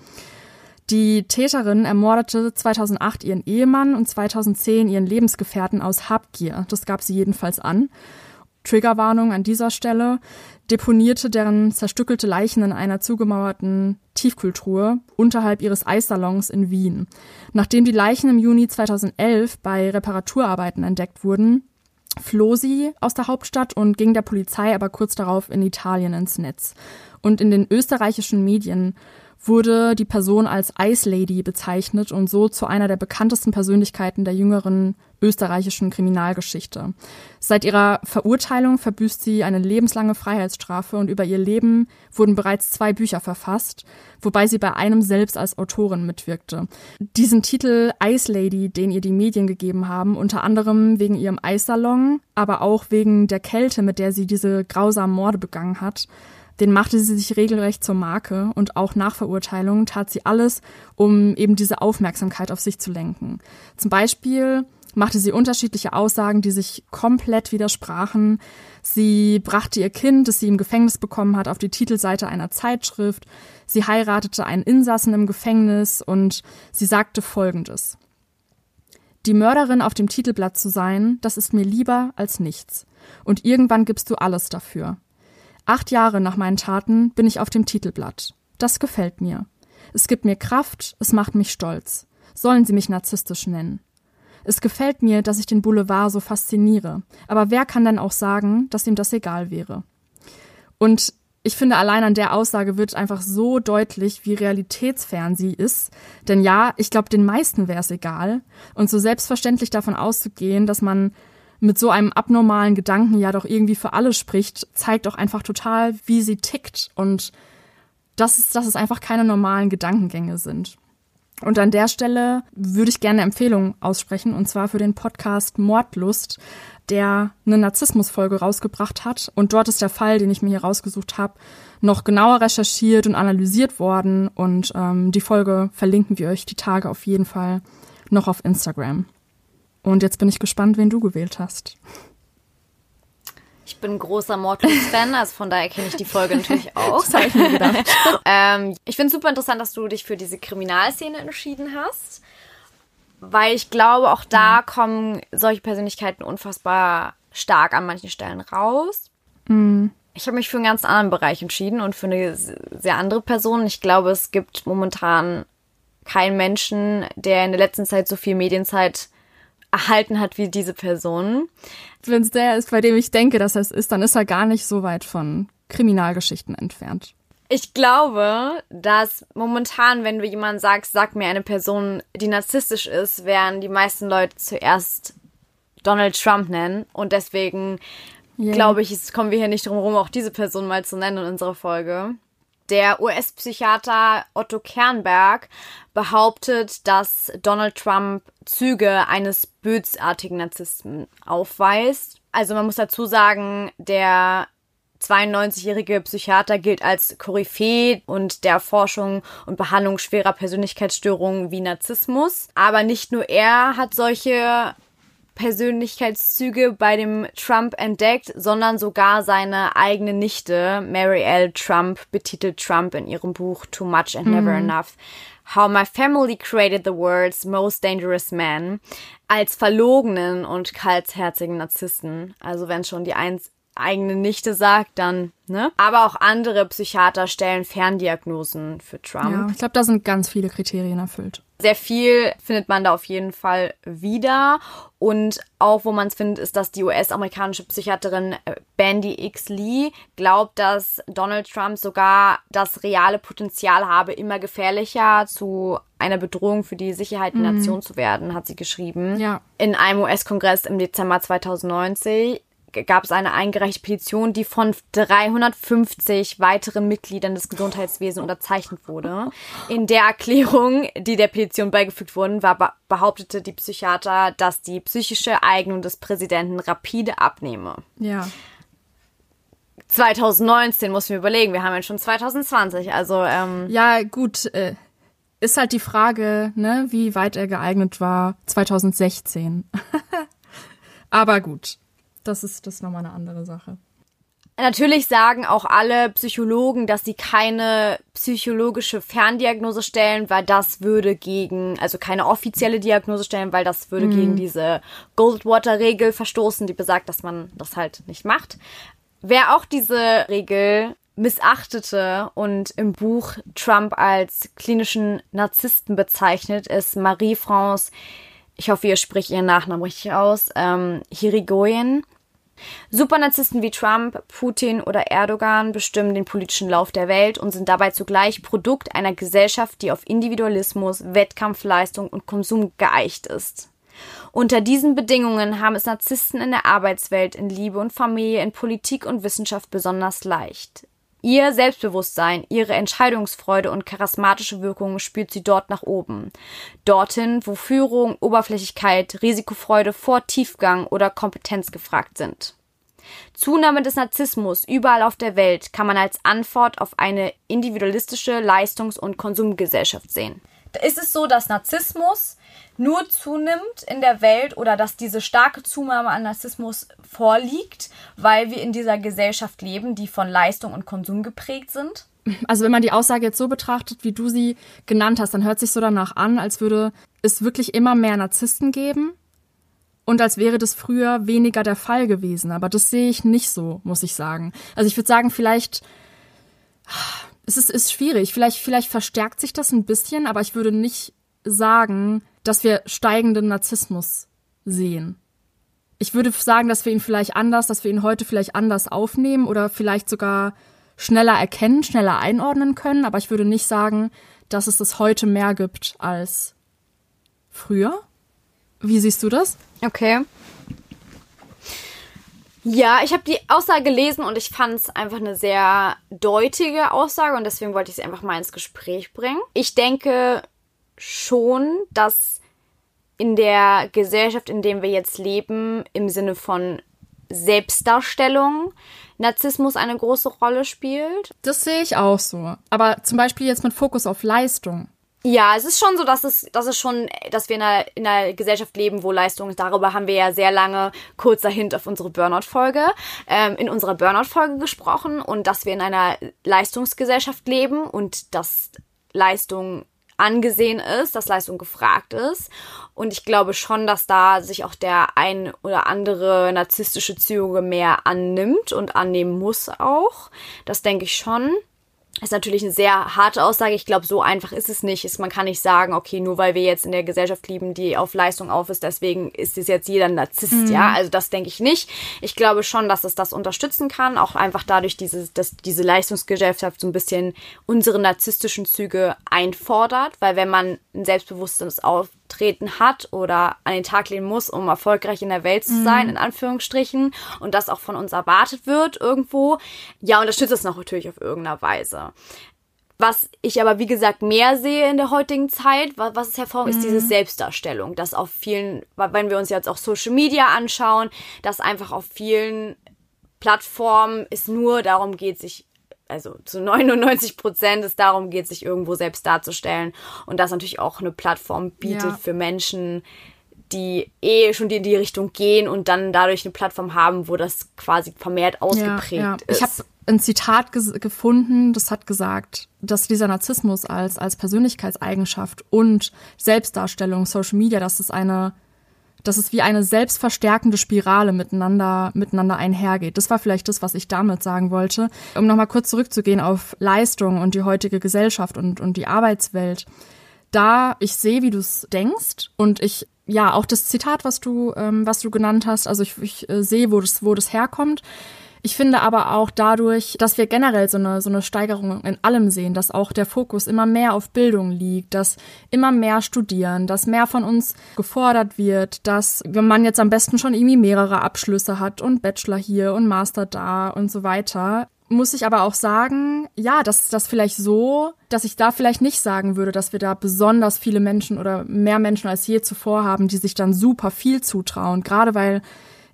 Die Täterin ermordete 2008 ihren Ehemann und 2010 ihren Lebensgefährten aus Habgier. Das gab sie jedenfalls an. Triggerwarnung an dieser Stelle, deponierte deren zerstückelte Leichen in einer zugemauerten Tiefkühltruhe unterhalb ihres Eissalons in Wien. Nachdem die Leichen im Juni 2011 bei Reparaturarbeiten entdeckt wurden, floh sie aus der Hauptstadt und ging der Polizei aber kurz darauf in Italien ins Netz. Und in den österreichischen Medien wurde die Person als Ice Lady bezeichnet und so zu einer der bekanntesten Persönlichkeiten der jüngeren österreichischen Kriminalgeschichte. Seit ihrer Verurteilung verbüßt sie eine lebenslange Freiheitsstrafe und über ihr Leben wurden bereits zwei Bücher verfasst, wobei sie bei einem selbst als Autorin mitwirkte. Diesen Titel Ice Lady, den ihr die Medien gegeben haben, unter anderem wegen ihrem Eissalon, aber auch wegen der Kälte, mit der sie diese grausamen Morde begangen hat, den machte sie sich regelrecht zur Marke und auch nach Verurteilung tat sie alles, um eben diese Aufmerksamkeit auf sich zu lenken. Zum Beispiel machte sie unterschiedliche Aussagen, die sich komplett widersprachen. Sie brachte ihr Kind, das sie im Gefängnis bekommen hat, auf die Titelseite einer Zeitschrift. Sie heiratete einen Insassen im Gefängnis und sie sagte Folgendes. Die Mörderin auf dem Titelblatt zu sein, das ist mir lieber als nichts. Und irgendwann gibst du alles dafür. Acht Jahre nach meinen Taten bin ich auf dem Titelblatt. Das gefällt mir. Es gibt mir Kraft, es macht mich stolz. Sollen Sie mich narzisstisch nennen. Es gefällt mir, dass ich den Boulevard so fasziniere. Aber wer kann denn auch sagen, dass ihm das egal wäre? Und ich finde, allein an der Aussage wird einfach so deutlich, wie realitätsfern sie ist. Denn ja, ich glaube, den meisten wäre es egal. Und so selbstverständlich davon auszugehen, dass man mit so einem abnormalen Gedanken ja doch irgendwie für alle spricht, zeigt auch einfach total, wie sie tickt und dass es, dass es einfach keine normalen Gedankengänge sind. Und an der Stelle würde ich gerne eine Empfehlung aussprechen, und zwar für den Podcast Mordlust, der eine Narzissmusfolge rausgebracht hat. Und dort ist der Fall, den ich mir hier rausgesucht habe, noch genauer recherchiert und analysiert worden. Und ähm, die Folge verlinken wir euch die Tage auf jeden Fall noch auf Instagram. Und jetzt bin ich gespannt, wen du gewählt hast. Ich bin großer Mortals-Fan, also von daher kenne ich die Folge natürlich auch. Das habe ich mir gedacht. ähm, ich finde es super interessant, dass du dich für diese Kriminalszene entschieden hast, weil ich glaube, auch da kommen solche Persönlichkeiten unfassbar stark an manchen Stellen raus. Ich habe mich für einen ganz anderen Bereich entschieden und für eine sehr andere Person. Ich glaube, es gibt momentan keinen Menschen, der in der letzten Zeit so viel Medienzeit erhalten hat wie diese Person. Wenn es der ist, bei dem ich denke, dass es ist, dann ist er gar nicht so weit von Kriminalgeschichten entfernt. Ich glaube, dass momentan, wenn du jemanden sagst, sag mir eine Person, die narzisstisch ist, werden die meisten Leute zuerst Donald Trump nennen. Und deswegen Yeah. glaube ich, kommen wir hier nicht drum herum, auch diese Person mal zu nennen in unserer Folge. Der US-Psychiater Otto Kernberg behauptet, dass Donald Trump Züge eines bösartigen Narzissten aufweist. Also man muss dazu sagen, der 92-jährige Psychiater gilt als Koryphäe und der Forschung und Behandlung schwerer Persönlichkeitsstörungen wie Narzissmus. Aber nicht nur er hat solche Persönlichkeitszüge bei dem Trump entdeckt, sondern sogar seine eigene Nichte, Mary L. Trump, betitelt Trump in ihrem Buch Too Much and Never mhm. Enough. How My Family Created the World's Most Dangerous Man als verlogenen und kaltherzigen Narzissten. Also wenn schon die eins eigene Nichte sagt, dann, ne? Aber auch andere Psychiater stellen Ferndiagnosen für Trump. Ja, ich glaube, da sind ganz viele Kriterien erfüllt. Sehr viel findet man da auf jeden Fall wieder. Und auch, wo man es findet, ist, dass die US-amerikanische Psychiaterin äh, Bandy X. Lee glaubt, dass Donald Trump sogar das reale Potenzial habe, immer gefährlicher zu einer Bedrohung für die Sicherheit der mhm. Nation zu werden, hat sie geschrieben. Ja. In einem US-Kongress im Dezember 2090 gab es eine eingereichte Petition, die von 350 weiteren Mitgliedern des Gesundheitswesens unterzeichnet wurde. In der Erklärung, die der Petition beigefügt wurde, war, behauptete die Psychiater, dass die psychische Eignung des Präsidenten rapide abnehme. Ja. 2019 muss ich mir überlegen, wir haben ja schon 2020, also ähm ja gut, äh, ist halt die Frage, ne, wie weit er geeignet war 2016. Aber gut, das ist das ist nochmal eine andere Sache. Natürlich sagen auch alle Psychologen, dass sie keine psychologische Ferndiagnose stellen, weil das würde gegen, also keine offizielle Diagnose stellen, weil das würde mhm. gegen diese Goldwater-Regel verstoßen, die besagt, dass man das halt nicht macht. Wer auch diese Regel missachtete und im Buch Trump als klinischen Narzissten bezeichnet, ist Marie-France ich hoffe, ihr spricht ihren Nachnamen richtig aus, ähm, Hirigoyen. Supernarzissten wie Trump, Putin oder Erdogan bestimmen den politischen Lauf der Welt und sind dabei zugleich Produkt einer Gesellschaft, die auf Individualismus, Wettkampfleistung und Konsum geeicht ist. Unter diesen Bedingungen haben es Narzissten in der Arbeitswelt, in Liebe und Familie, in Politik und Wissenschaft besonders leicht. Ihr Selbstbewusstsein, ihre Entscheidungsfreude und charismatische Wirkung spürt sie dort nach oben. Dorthin, wo Führung, Oberflächlichkeit, Risikofreude vor Tiefgang oder Kompetenz gefragt sind. Zunahme des Narzissmus überall auf der Welt kann man als Antwort auf eine individualistische Leistungs- und Konsumgesellschaft sehen. Ist es so, dass Narzissmus nur zunimmt in der Welt oder dass diese starke Zunahme an Narzissmus vorliegt, weil wir in dieser Gesellschaft leben, die von Leistung und Konsum geprägt sind? Also wenn man die Aussage jetzt so betrachtet, wie du sie genannt hast, dann hört sich so danach an, als würde es wirklich immer mehr Narzissten geben und als wäre das früher weniger der Fall gewesen. Aber das sehe ich nicht so, muss ich sagen. Also ich würde sagen, vielleicht es ist, ist schwierig. Vielleicht, vielleicht verstärkt sich das ein bisschen, aber ich würde nicht sagen, dass wir steigenden Narzissmus sehen. Ich würde sagen, dass wir ihn vielleicht anders, dass wir ihn heute vielleicht anders aufnehmen oder vielleicht sogar schneller erkennen, schneller einordnen können, aber ich würde nicht sagen, dass es das heute mehr gibt als früher. Wie siehst du das? Okay. Ja, ich habe die Aussage gelesen und ich fand es einfach eine sehr deutige Aussage und deswegen wollte ich sie einfach mal ins Gespräch bringen. Ich denke, schon, dass in der Gesellschaft, in der wir jetzt leben, im Sinne von Selbstdarstellung, Narzissmus eine große Rolle spielt. Das sehe ich auch so. Aber zum Beispiel jetzt mit Fokus auf Leistung. Ja, es ist schon so, dass es, dass es schon, dass wir in einer, in einer Gesellschaft leben, wo Leistung, darüber haben wir ja sehr lange, kurzer Hint auf unsere Burnout-Folge, ähm, in unserer Burnout-Folge gesprochen und dass wir in einer Leistungsgesellschaft leben und dass Leistung angesehen ist, dass Leistung gefragt ist. Und ich glaube schon, dass da sich auch der ein oder andere narzisstische Züge mehr annimmt und annehmen muss auch. Das denke ich schon ist natürlich eine sehr harte Aussage. Ich glaube, so einfach ist es nicht. man kann nicht sagen, okay, nur weil wir jetzt in der Gesellschaft leben, die auf Leistung auf ist, deswegen ist es jetzt jeder Narzisst, mhm. ja. Also das denke ich nicht. Ich glaube schon, dass es das unterstützen kann, auch einfach dadurch, diese, dass diese Leistungsgesellschaft so ein bisschen unsere narzisstischen Züge einfordert, weil wenn man ein selbstbewusstes Auf treten hat oder an den Tag legen muss, um erfolgreich in der Welt zu sein, mhm. in Anführungsstrichen, und das auch von uns erwartet wird irgendwo, ja, unterstützt es natürlich auf irgendeiner Weise. Was ich aber, wie gesagt, mehr sehe in der heutigen Zeit, was es hervorgeht, mhm. ist diese Selbstdarstellung. Dass auf vielen, wenn wir uns jetzt auch Social Media anschauen, dass einfach auf vielen Plattformen es nur darum geht, sich also zu 99 Prozent es darum geht, sich irgendwo selbst darzustellen und das natürlich auch eine Plattform bietet ja. für Menschen, die eh schon in die Richtung gehen und dann dadurch eine Plattform haben, wo das quasi vermehrt ausgeprägt ja, ja. ist. Ich habe ein Zitat gefunden, das hat gesagt, dass dieser Narzissmus als, als Persönlichkeitseigenschaft und Selbstdarstellung, Social Media, dass es eine, dass es wie eine selbstverstärkende Spirale miteinander, miteinander einhergeht. Das war vielleicht das, was ich damit sagen wollte. Um nochmal kurz zurückzugehen auf Leistung und die heutige Gesellschaft und, und die Arbeitswelt. Da ich sehe, wie du es denkst und ich ja, auch das Zitat, was du, ähm, was du genannt hast, also ich, ich äh, sehe, wo das, wo das herkommt. Ich finde aber auch dadurch, dass wir generell so eine, so eine Steigerung in allem sehen, dass auch der Fokus immer mehr auf Bildung liegt, dass immer mehr studieren, dass mehr von uns gefordert wird, dass man jetzt am besten schon irgendwie mehrere Abschlüsse hat und Bachelor hier und Master da und so weiter, muss ich aber auch sagen, ja, dass das vielleicht so, dass ich da vielleicht nicht sagen würde, dass wir da besonders viele Menschen oder mehr Menschen als je zuvor haben, die sich dann super viel zutrauen, gerade weil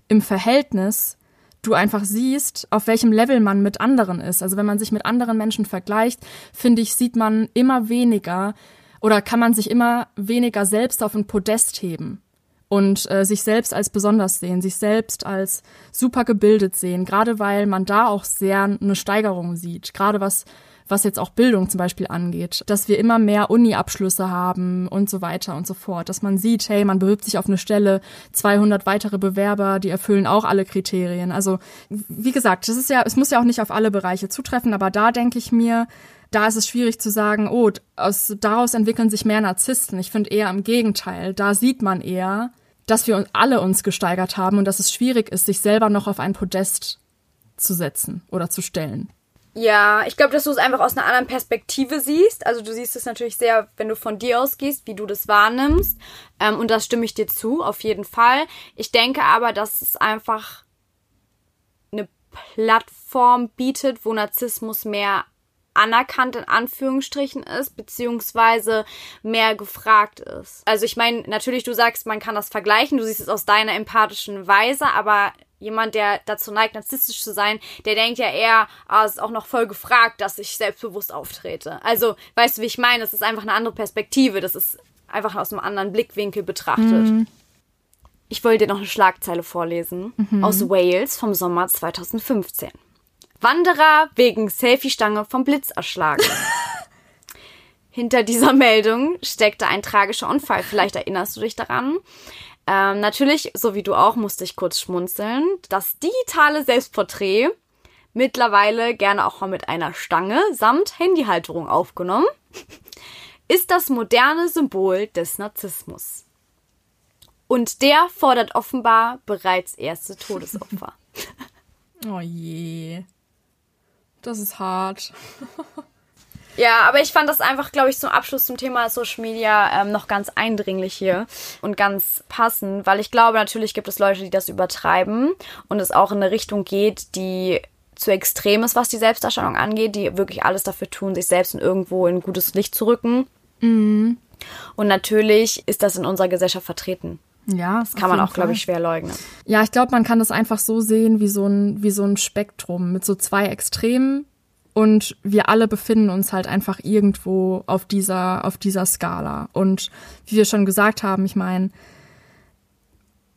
im Verhältnis du einfach siehst, auf welchem Level man mit anderen ist. Also wenn man sich mit anderen Menschen vergleicht, finde ich, sieht man immer weniger oder kann man sich immer weniger selbst auf ein Podest heben und äh, sich selbst als besonders sehen, sich selbst als super gebildet sehen, gerade weil man da auch sehr eine Steigerung sieht, gerade was was jetzt auch Bildung zum Beispiel angeht, dass wir immer mehr Uni-Abschlüsse haben und so weiter und so fort, dass man sieht, hey, man bewirbt sich auf eine Stelle, 200 weitere Bewerber, die erfüllen auch alle Kriterien. Also wie gesagt, das ist ja, es muss ja auch nicht auf alle Bereiche zutreffen, aber da denke ich mir, da ist es schwierig zu sagen, oh, aus, daraus entwickeln sich mehr Narzissten. Ich finde eher im Gegenteil. Da sieht man eher, dass wir alle uns gesteigert haben und dass es schwierig ist, sich selber noch auf ein Podest zu setzen oder zu stellen. Ja, ich glaube, dass du es einfach aus einer anderen Perspektive siehst. Also du siehst es natürlich sehr, wenn du von dir ausgehst, wie du das wahrnimmst. Ähm, und das stimme ich dir zu, auf jeden Fall. Ich denke aber, dass es einfach eine Plattform bietet, wo Narzissmus mehr anerkannt in Anführungsstrichen ist, beziehungsweise mehr gefragt ist. Also ich meine, natürlich, du sagst, man kann das vergleichen, du siehst es aus deiner empathischen Weise, aber jemand, der dazu neigt, narzisstisch zu sein, der denkt ja eher, ah, es ist auch noch voll gefragt, dass ich selbstbewusst auftrete. Also, weißt du, wie ich meine? Es ist einfach eine andere Perspektive. Das ist einfach aus einem anderen Blickwinkel betrachtet. Mhm. Ich wollte dir noch eine Schlagzeile vorlesen mhm. aus Wales vom Sommer 2015. Wanderer wegen Selfie-Stange vom Blitz erschlagen. Hinter dieser Meldung steckte ein tragischer Unfall. Vielleicht erinnerst du dich daran. Ähm, natürlich, so wie du auch, musste ich kurz schmunzeln. Das digitale Selbstporträt, mittlerweile gerne auch mal mit einer Stange samt Handyhalterung aufgenommen, ist das moderne Symbol des Narzissmus. Und der fordert offenbar bereits erste Todesopfer. oh je. Das ist hart. Ja, aber ich fand das einfach, glaube ich, zum Abschluss zum Thema Social Media ähm, noch ganz eindringlich hier und ganz passend, weil ich glaube, natürlich gibt es Leute, die das übertreiben und es auch in eine Richtung geht, die zu extrem ist, was die Selbstdarstellung angeht, die wirklich alles dafür tun, sich selbst in irgendwo in ein gutes Licht zu rücken. Mhm. Und natürlich ist das in unserer Gesellschaft vertreten. Ja, das kann man auch, glaube ich, schwer leugnen. Ja, ich glaube, man kann das einfach so sehen wie so ein wie so ein Spektrum mit so zwei Extremen und wir alle befinden uns halt einfach irgendwo auf dieser, auf dieser Skala. Und wie wir schon gesagt haben, ich meine,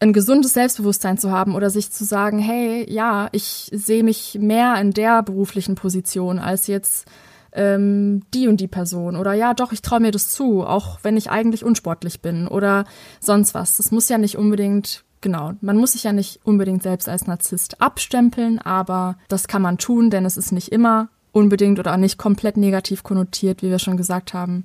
ein gesundes Selbstbewusstsein zu haben oder sich zu sagen, hey, ja, ich sehe mich mehr in der beruflichen Position als jetzt ähm, die und die Person. Oder ja, doch, ich traue mir das zu, auch wenn ich eigentlich unsportlich bin oder sonst was. Das muss ja nicht unbedingt Genau, man muss sich ja nicht unbedingt selbst als Narzisst abstempeln, aber das kann man tun, denn es ist nicht immer unbedingt oder nicht komplett negativ konnotiert, wie wir schon gesagt haben.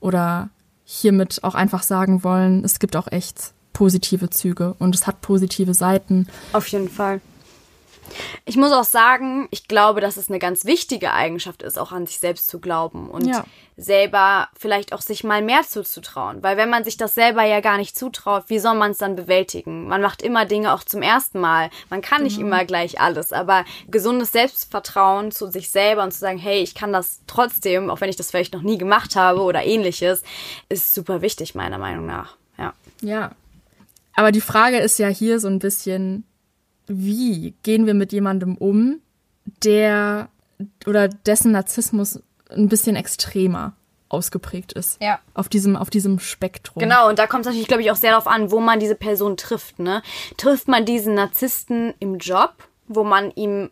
Oder hiermit auch einfach sagen wollen, es gibt auch echt positive Züge und es hat positive Seiten. Auf jeden Fall. Ich muss auch sagen, ich glaube, dass es eine ganz wichtige Eigenschaft ist, auch an sich selbst zu glauben und ja. selber vielleicht auch sich mal mehr zuzutrauen. Weil wenn man sich das selber ja gar nicht zutraut, wie soll man es dann bewältigen? Man macht immer Dinge auch zum ersten Mal. Man kann nicht mhm. immer gleich alles, aber gesundes Selbstvertrauen zu sich selber und zu sagen, hey, ich kann das trotzdem, auch wenn ich das vielleicht noch nie gemacht habe oder ähnliches, ist super wichtig, meiner Meinung nach. Ja. Ja. Aber die Frage ist ja hier so ein bisschen, wie gehen wir mit jemandem um, der oder dessen Narzissmus ein bisschen extremer ausgeprägt ist. Ja. Auf diesem, auf diesem Spektrum. Genau, und da kommt es natürlich, glaube ich, auch sehr darauf an, wo man diese Person trifft. Ne? Trifft man diesen Narzissten im Job, wo man ihm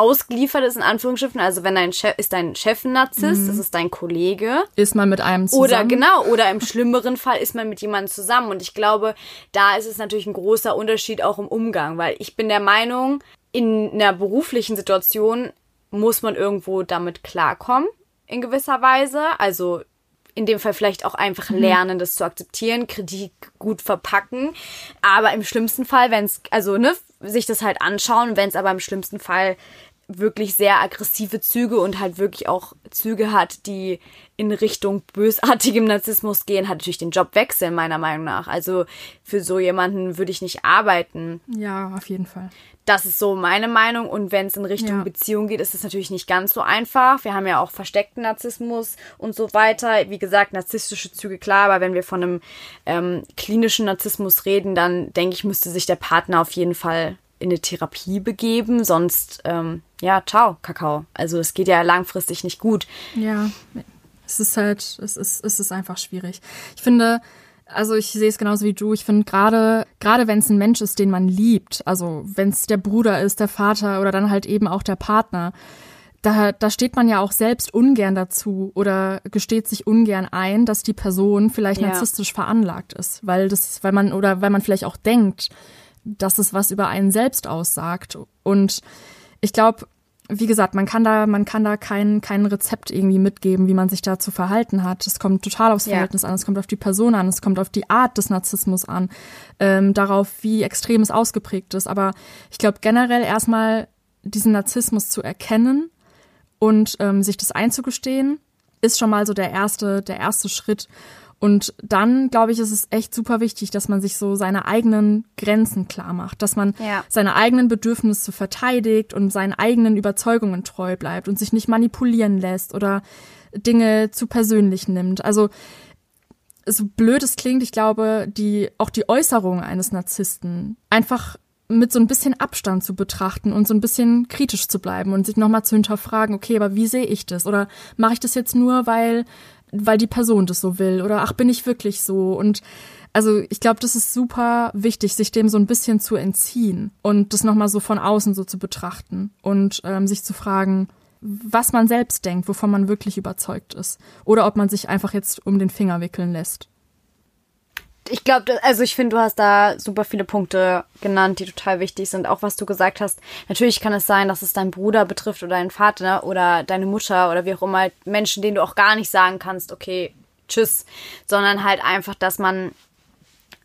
ausgeliefert ist, in Anführungsstrichen, also wenn dein Chef ist dein Chef ein Narzisst, das ist dein Kollege. Ist man mit einem zusammen? Oder genau, oder im schlimmeren Fall ist man mit jemandem zusammen. Und ich glaube, da ist es natürlich ein großer Unterschied auch im Umgang, weil ich bin der Meinung, in einer beruflichen Situation muss man irgendwo damit klarkommen, in gewisser Weise. Also in dem Fall vielleicht auch einfach lernen, das zu akzeptieren, Kritik gut verpacken. Aber im schlimmsten Fall, wenn es, also ne, sich das halt anschauen, wenn es aber im schlimmsten Fall wirklich sehr aggressive Züge und halt wirklich auch Züge hat, die in Richtung bösartigem Narzissmus gehen, hat natürlich den Job wechseln, meiner Meinung nach. Also für so jemanden würde ich nicht arbeiten. Ja, auf jeden Fall. Das ist so meine Meinung. Und wenn es in Richtung Ja. Beziehung geht, ist es natürlich nicht ganz so einfach. Wir haben ja auch versteckten Narzissmus und so weiter. Wie gesagt, narzisstische Züge, klar, aber wenn wir von einem ähm, klinischen Narzissmus reden, dann denke ich, müsste sich der Partner auf jeden Fall in eine Therapie begeben. Sonst, ähm, ja, ciao, Kakao. Also es geht ja langfristig nicht gut. Ja, es ist halt, es ist, es ist einfach schwierig. Ich finde, also ich sehe es genauso wie du. Ich finde gerade, gerade wenn es ein Mensch ist, den man liebt, also wenn es der Bruder ist, der Vater oder dann halt eben auch der Partner, da, da steht man ja auch selbst ungern dazu oder gesteht sich ungern ein, dass die Person vielleicht Ja. narzisstisch veranlagt ist, weil das, weil man oder weil man vielleicht auch denkt, dass es was über einen selbst aussagt. Und ich glaube, wie gesagt, man kann da, man kann da kein, kein Rezept irgendwie mitgeben, wie man sich da zu verhalten hat. Es kommt total aufs Ja. Verhältnis an, es kommt auf die Person an, es kommt auf die Art des Narzissmus an, ähm, darauf, wie extrem es ausgeprägt ist. Aber ich glaube generell erstmal diesen Narzissmus zu erkennen und ähm, sich das einzugestehen, ist schon mal so der erste, der erste Schritt. Und dann, glaube ich, ist es echt super wichtig, dass man sich so seine eigenen Grenzen klar macht, dass man Ja. seine eigenen Bedürfnisse verteidigt und seinen eigenen Überzeugungen treu bleibt und sich nicht manipulieren lässt oder Dinge zu persönlich nimmt. Also so blöd es klingt, ich glaube, die auch die Äußerung eines Narzissten einfach mit so ein bisschen Abstand zu betrachten und so ein bisschen kritisch zu bleiben und sich nochmal zu hinterfragen, okay, aber wie sehe ich das? Oder mache ich das jetzt nur, weil, weil die Person das so will? Oder ach, bin ich wirklich so? Und also ich glaube, das ist super wichtig, sich dem so ein bisschen zu entziehen und das nochmal so von außen so zu betrachten und ähm, sich zu fragen, was man selbst denkt, wovon man wirklich überzeugt ist. Oder ob man sich einfach jetzt um den Finger wickeln lässt. Ich glaube, also ich finde, du hast da super viele Punkte genannt, die total wichtig sind. Auch was du gesagt hast. Natürlich kann es sein, dass es deinen Bruder betrifft oder deinen Vater oder deine Mutter oder wie auch immer. Menschen, denen du auch gar nicht sagen kannst, okay, tschüss. Sondern halt einfach, dass man,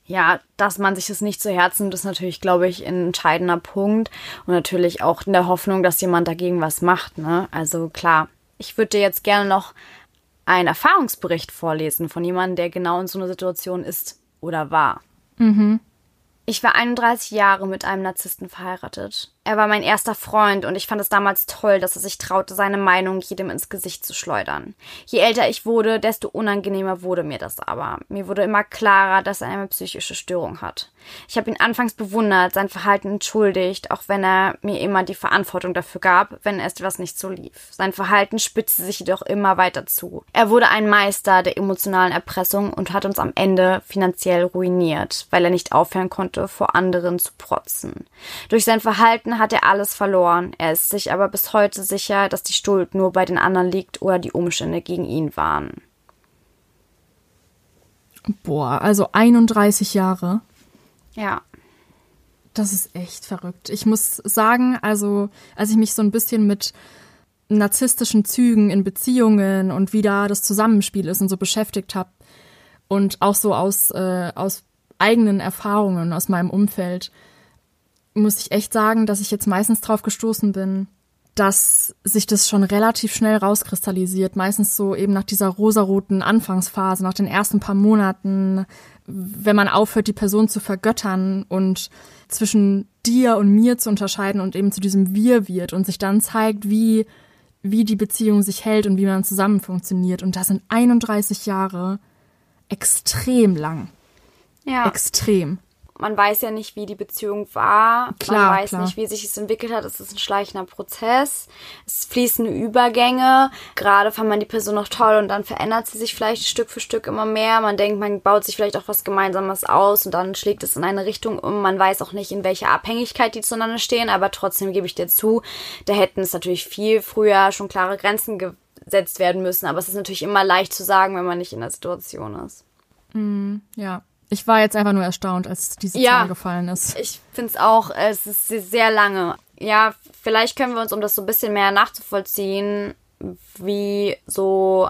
ja, dass man sich das nicht zu Herzen nimmt, ist natürlich, glaube ich, ein entscheidender Punkt. Und natürlich auch in der Hoffnung, dass jemand dagegen was macht, ne? Also klar. Ich würde dir jetzt gerne noch einen Erfahrungsbericht vorlesen von jemandem, der genau in so einer Situation ist oder war. Ich war 31 Jahre mit einem Narzissten verheiratet. Er war mein erster Freund und ich fand es damals toll, dass er sich traute, seine Meinung jedem ins Gesicht zu schleudern. Je älter ich wurde, desto unangenehmer wurde mir das aber. Mir wurde immer klarer, dass er eine psychische Störung hat. Ich habe ihn anfangs bewundert, sein Verhalten entschuldigt, auch wenn er mir immer die Verantwortung dafür gab, wenn erst was nicht so lief. Sein Verhalten spitzte sich jedoch immer weiter zu. Er wurde ein Meister der emotionalen Erpressung und hat uns am Ende finanziell ruiniert, weil er nicht aufhören konnte, vor anderen zu protzen. Durch sein Verhalten hat er alles verloren. Er ist sich aber bis heute sicher, dass die Schuld nur bei den anderen liegt oder die Umstände gegen ihn waren. Boah, also 31 Jahre. Ja. Das ist echt verrückt. Ich muss sagen, also als ich mich so ein bisschen mit narzisstischen Zügen in Beziehungen und wie da das Zusammenspiel ist und so beschäftigt habe und auch so aus, äh, aus eigenen Erfahrungen aus meinem Umfeld, muss ich echt sagen, dass ich jetzt meistens drauf gestoßen bin, dass sich das schon relativ schnell rauskristallisiert. Meistens so eben nach dieser rosaroten Anfangsphase, nach den ersten paar Monaten, wenn man aufhört, die Person zu vergöttern und zwischen dir und mir zu unterscheiden und eben zu diesem Wir wird und sich dann zeigt, wie, wie die Beziehung sich hält und wie man zusammen funktioniert. Und das sind 31 Jahre extrem lang. Ja. Extrem. Man weiß ja nicht, wie die Beziehung war. Klar, man weiß klar. nicht, wie sich es entwickelt hat. Es ist ein schleichender Prozess. Es fließen Übergänge. Gerade fand man die Person noch toll und dann verändert sie sich vielleicht Stück für Stück immer mehr. Man denkt, man baut sich vielleicht auch was Gemeinsames aus und dann schlägt es in eine Richtung um. Man weiß auch nicht, in welcher Abhängigkeit die zueinander stehen, aber trotzdem gebe ich dir zu, da hätten es natürlich viel früher schon klare Grenzen gesetzt werden müssen. Aber es ist natürlich immer leicht zu sagen, wenn man nicht in der Situation ist. Ja. Ich war jetzt einfach nur erstaunt, als diese Ja. Zahl gefallen ist. Ich finde es auch, es ist se- sehr lange. Ja, vielleicht können wir uns, um das so ein bisschen mehr nachzuvollziehen, wie so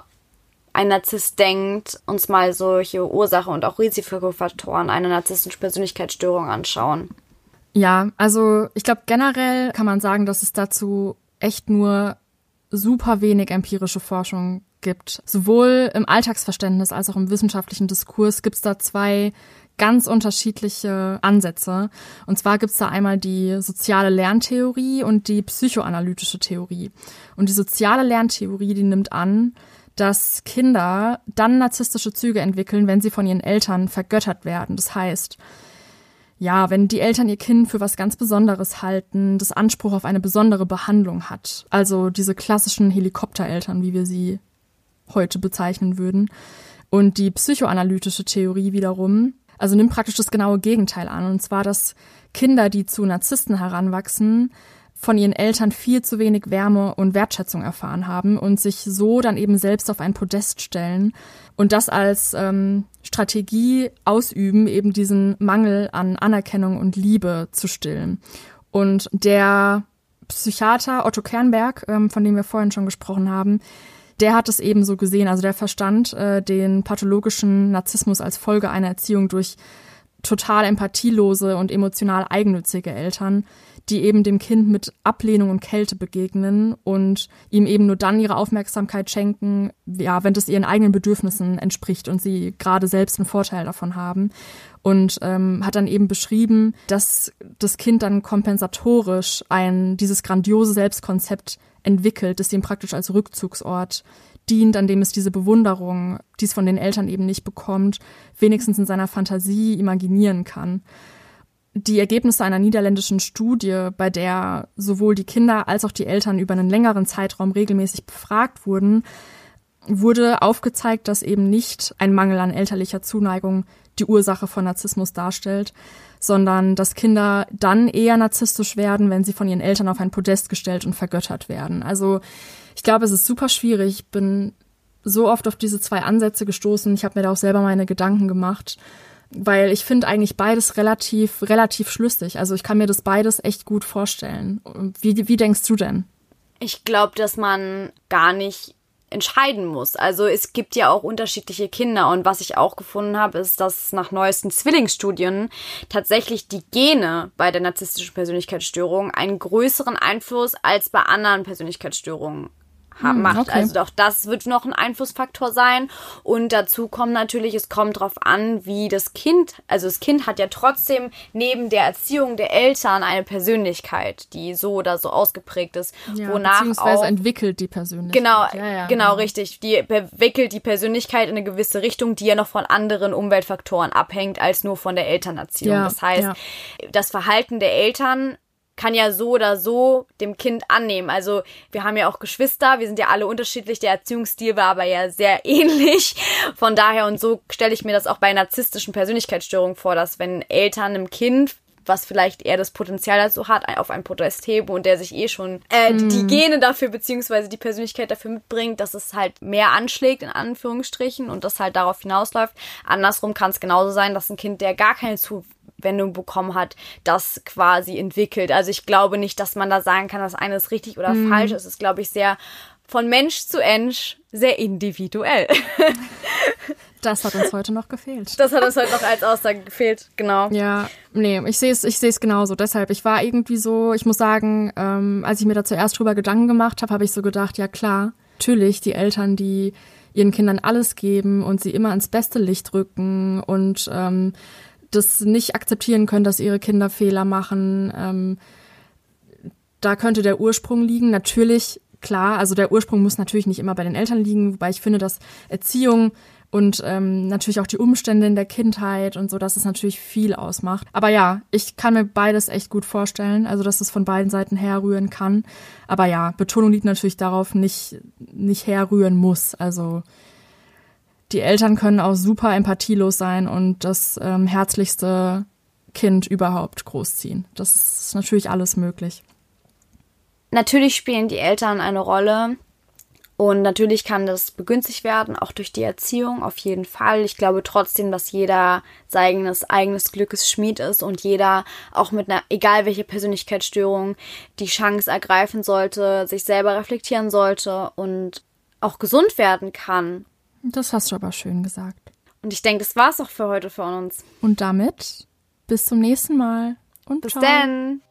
ein Narzisst denkt, uns mal solche Ursache und auch Risikofaktoren einer narzisstischen Persönlichkeitsstörung anschauen. Ja, also ich glaube generell kann man sagen, dass es dazu echt nur super wenig empirische Forschung gibt. Sowohl im Alltagsverständnis als auch im wissenschaftlichen Diskurs gibt es da zwei ganz unterschiedliche Ansätze. Und zwar gibt es da einmal die soziale Lerntheorie und die psychoanalytische Theorie. Und die soziale Lerntheorie, die nimmt an, dass Kinder dann narzisstische Züge entwickeln, wenn sie von ihren Eltern vergöttert werden. Das heißt, ja, wenn die Eltern ihr Kind für was ganz Besonderes halten, das Anspruch auf eine besondere Behandlung hat. Also diese klassischen Helikoptereltern, wie wir sie heute bezeichnen würden. Und die psychoanalytische Theorie wiederum, also nimmt praktisch das genaue Gegenteil an. Und zwar, dass Kinder, die zu Narzissten heranwachsen, von ihren Eltern viel zu wenig Wärme und Wertschätzung erfahren haben und sich so dann eben selbst auf ein Podest stellen und das als ähm, Strategie ausüben, eben diesen Mangel an Anerkennung und Liebe zu stillen. Und der Psychiater Otto Kernberg, ähm, von dem wir vorhin schon gesprochen haben, der hat es eben so gesehen. Also der verstand äh, den pathologischen Narzissmus als Folge einer Erziehung durch total empathielose und emotional eigennützige Eltern, die eben dem Kind mit Ablehnung und Kälte begegnen und ihm eben nur dann ihre Aufmerksamkeit schenken, ja, wenn das ihren eigenen Bedürfnissen entspricht und sie gerade selbst einen Vorteil davon haben. Und ähm, hat dann eben beschrieben, dass das Kind dann kompensatorisch ein dieses grandiose Selbstkonzept entwickelt, das ihm praktisch als Rückzugsort dient, an dem es diese Bewunderung, die es von den Eltern eben nicht bekommt, wenigstens in seiner Fantasie imaginieren kann. Die Ergebnisse einer niederländischen Studie, bei der sowohl die Kinder als auch die Eltern über einen längeren Zeitraum regelmäßig befragt wurden, wurde aufgezeigt, dass eben nicht ein Mangel an elterlicher Zuneigung die Ursache von Narzissmus darstellt, sondern dass Kinder dann eher narzisstisch werden, wenn sie von ihren Eltern auf ein Podest gestellt und vergöttert werden. Also ich glaube, es ist super schwierig. Ich bin so oft auf diese zwei Ansätze gestoßen. Ich habe mir da auch selber meine Gedanken gemacht, weil ich finde eigentlich beides relativ, relativ schlüssig. Also ich kann mir das beides echt gut vorstellen. Wie, wie denkst du denn? Ich glaube, dass man gar nicht entscheiden muss. Also es gibt ja auch unterschiedliche Kinder und was ich auch gefunden habe, ist, dass nach neuesten Zwillingsstudien tatsächlich die Gene bei der narzisstischen Persönlichkeitsstörung einen größeren Einfluss als bei anderen Persönlichkeitsstörungen ha- macht. okay. Also auch das wird noch ein Einflussfaktor sein. Und dazu kommt natürlich, es kommt drauf an, wie das Kind, also das Kind hat ja trotzdem neben der Erziehung der Eltern eine Persönlichkeit, die so oder so ausgeprägt ist, wonach beziehungsweise auch entwickelt die Persönlichkeit. Genau, ja, ja, genau, richtig. Die entwickelt die Persönlichkeit in eine gewisse Richtung, die ja noch von anderen Umweltfaktoren abhängt, als nur von der Elternerziehung. Ja, das heißt, ja. das Verhalten der Eltern kann ja so oder so dem Kind annehmen. Also wir haben ja auch Geschwister, wir sind ja alle unterschiedlich, der Erziehungsstil war aber ja sehr ähnlich. Von daher und so stelle ich mir das auch bei narzisstischen Persönlichkeitsstörungen vor, dass wenn Eltern einem Kind was vielleicht eher das Potenzial dazu hat, auf ein Podest heben und der sich eh schon äh, die Gene dafür beziehungsweise die Persönlichkeit dafür mitbringt, dass es halt mehr anschlägt, in Anführungsstrichen, und das halt darauf hinausläuft. Andersrum kann es genauso sein, dass ein Kind, der gar keine Zuwendung bekommen hat, das quasi entwickelt. Also ich glaube nicht, dass man da sagen kann, das eine ist richtig oder falsch. Es ist, glaube ich, sehr von Mensch zu Mensch sehr individuell. Das hat uns heute noch gefehlt. Das hat uns heute noch als Aussage gefehlt, genau. Ja, nee, ich sehe es ich sehe es genauso. Deshalb, ich war irgendwie so, ich muss sagen, ähm, als ich mir da zuerst drüber Gedanken gemacht habe, habe ich so gedacht, ja klar, natürlich, die Eltern, die ihren Kindern alles geben und sie immer ins beste Licht rücken und ähm, das nicht akzeptieren können, dass ihre Kinder Fehler machen. Ähm, da könnte der Ursprung liegen. Natürlich, klar, also der Ursprung muss natürlich nicht immer bei den Eltern liegen, wobei ich finde, dass Erziehung und ähm, natürlich auch die Umstände in der Kindheit und so, dass es natürlich viel ausmacht. Aber ja, ich kann mir beides echt gut vorstellen, also dass es von beiden Seiten herrühren kann. Aber ja, Betonung liegt natürlich darauf, nicht, nicht herrühren muss. Also die Eltern können auch super empathielos sein und das ähm, herzlichste Kind überhaupt großziehen. Das ist natürlich alles möglich. Natürlich spielen die Eltern eine Rolle. Und natürlich kann das begünstigt werden, auch durch die Erziehung, auf jeden Fall. Ich glaube trotzdem, dass jeder seines eigenes Glückes Schmied ist und jeder auch mit einer, egal welche Persönlichkeitsstörung, die Chance ergreifen sollte, sich selber reflektieren sollte und auch gesund werden kann. Das hast du aber schön gesagt. Und ich denke, das war's auch für heute von uns. Und damit bis zum nächsten Mal. Und bis ciao. dann.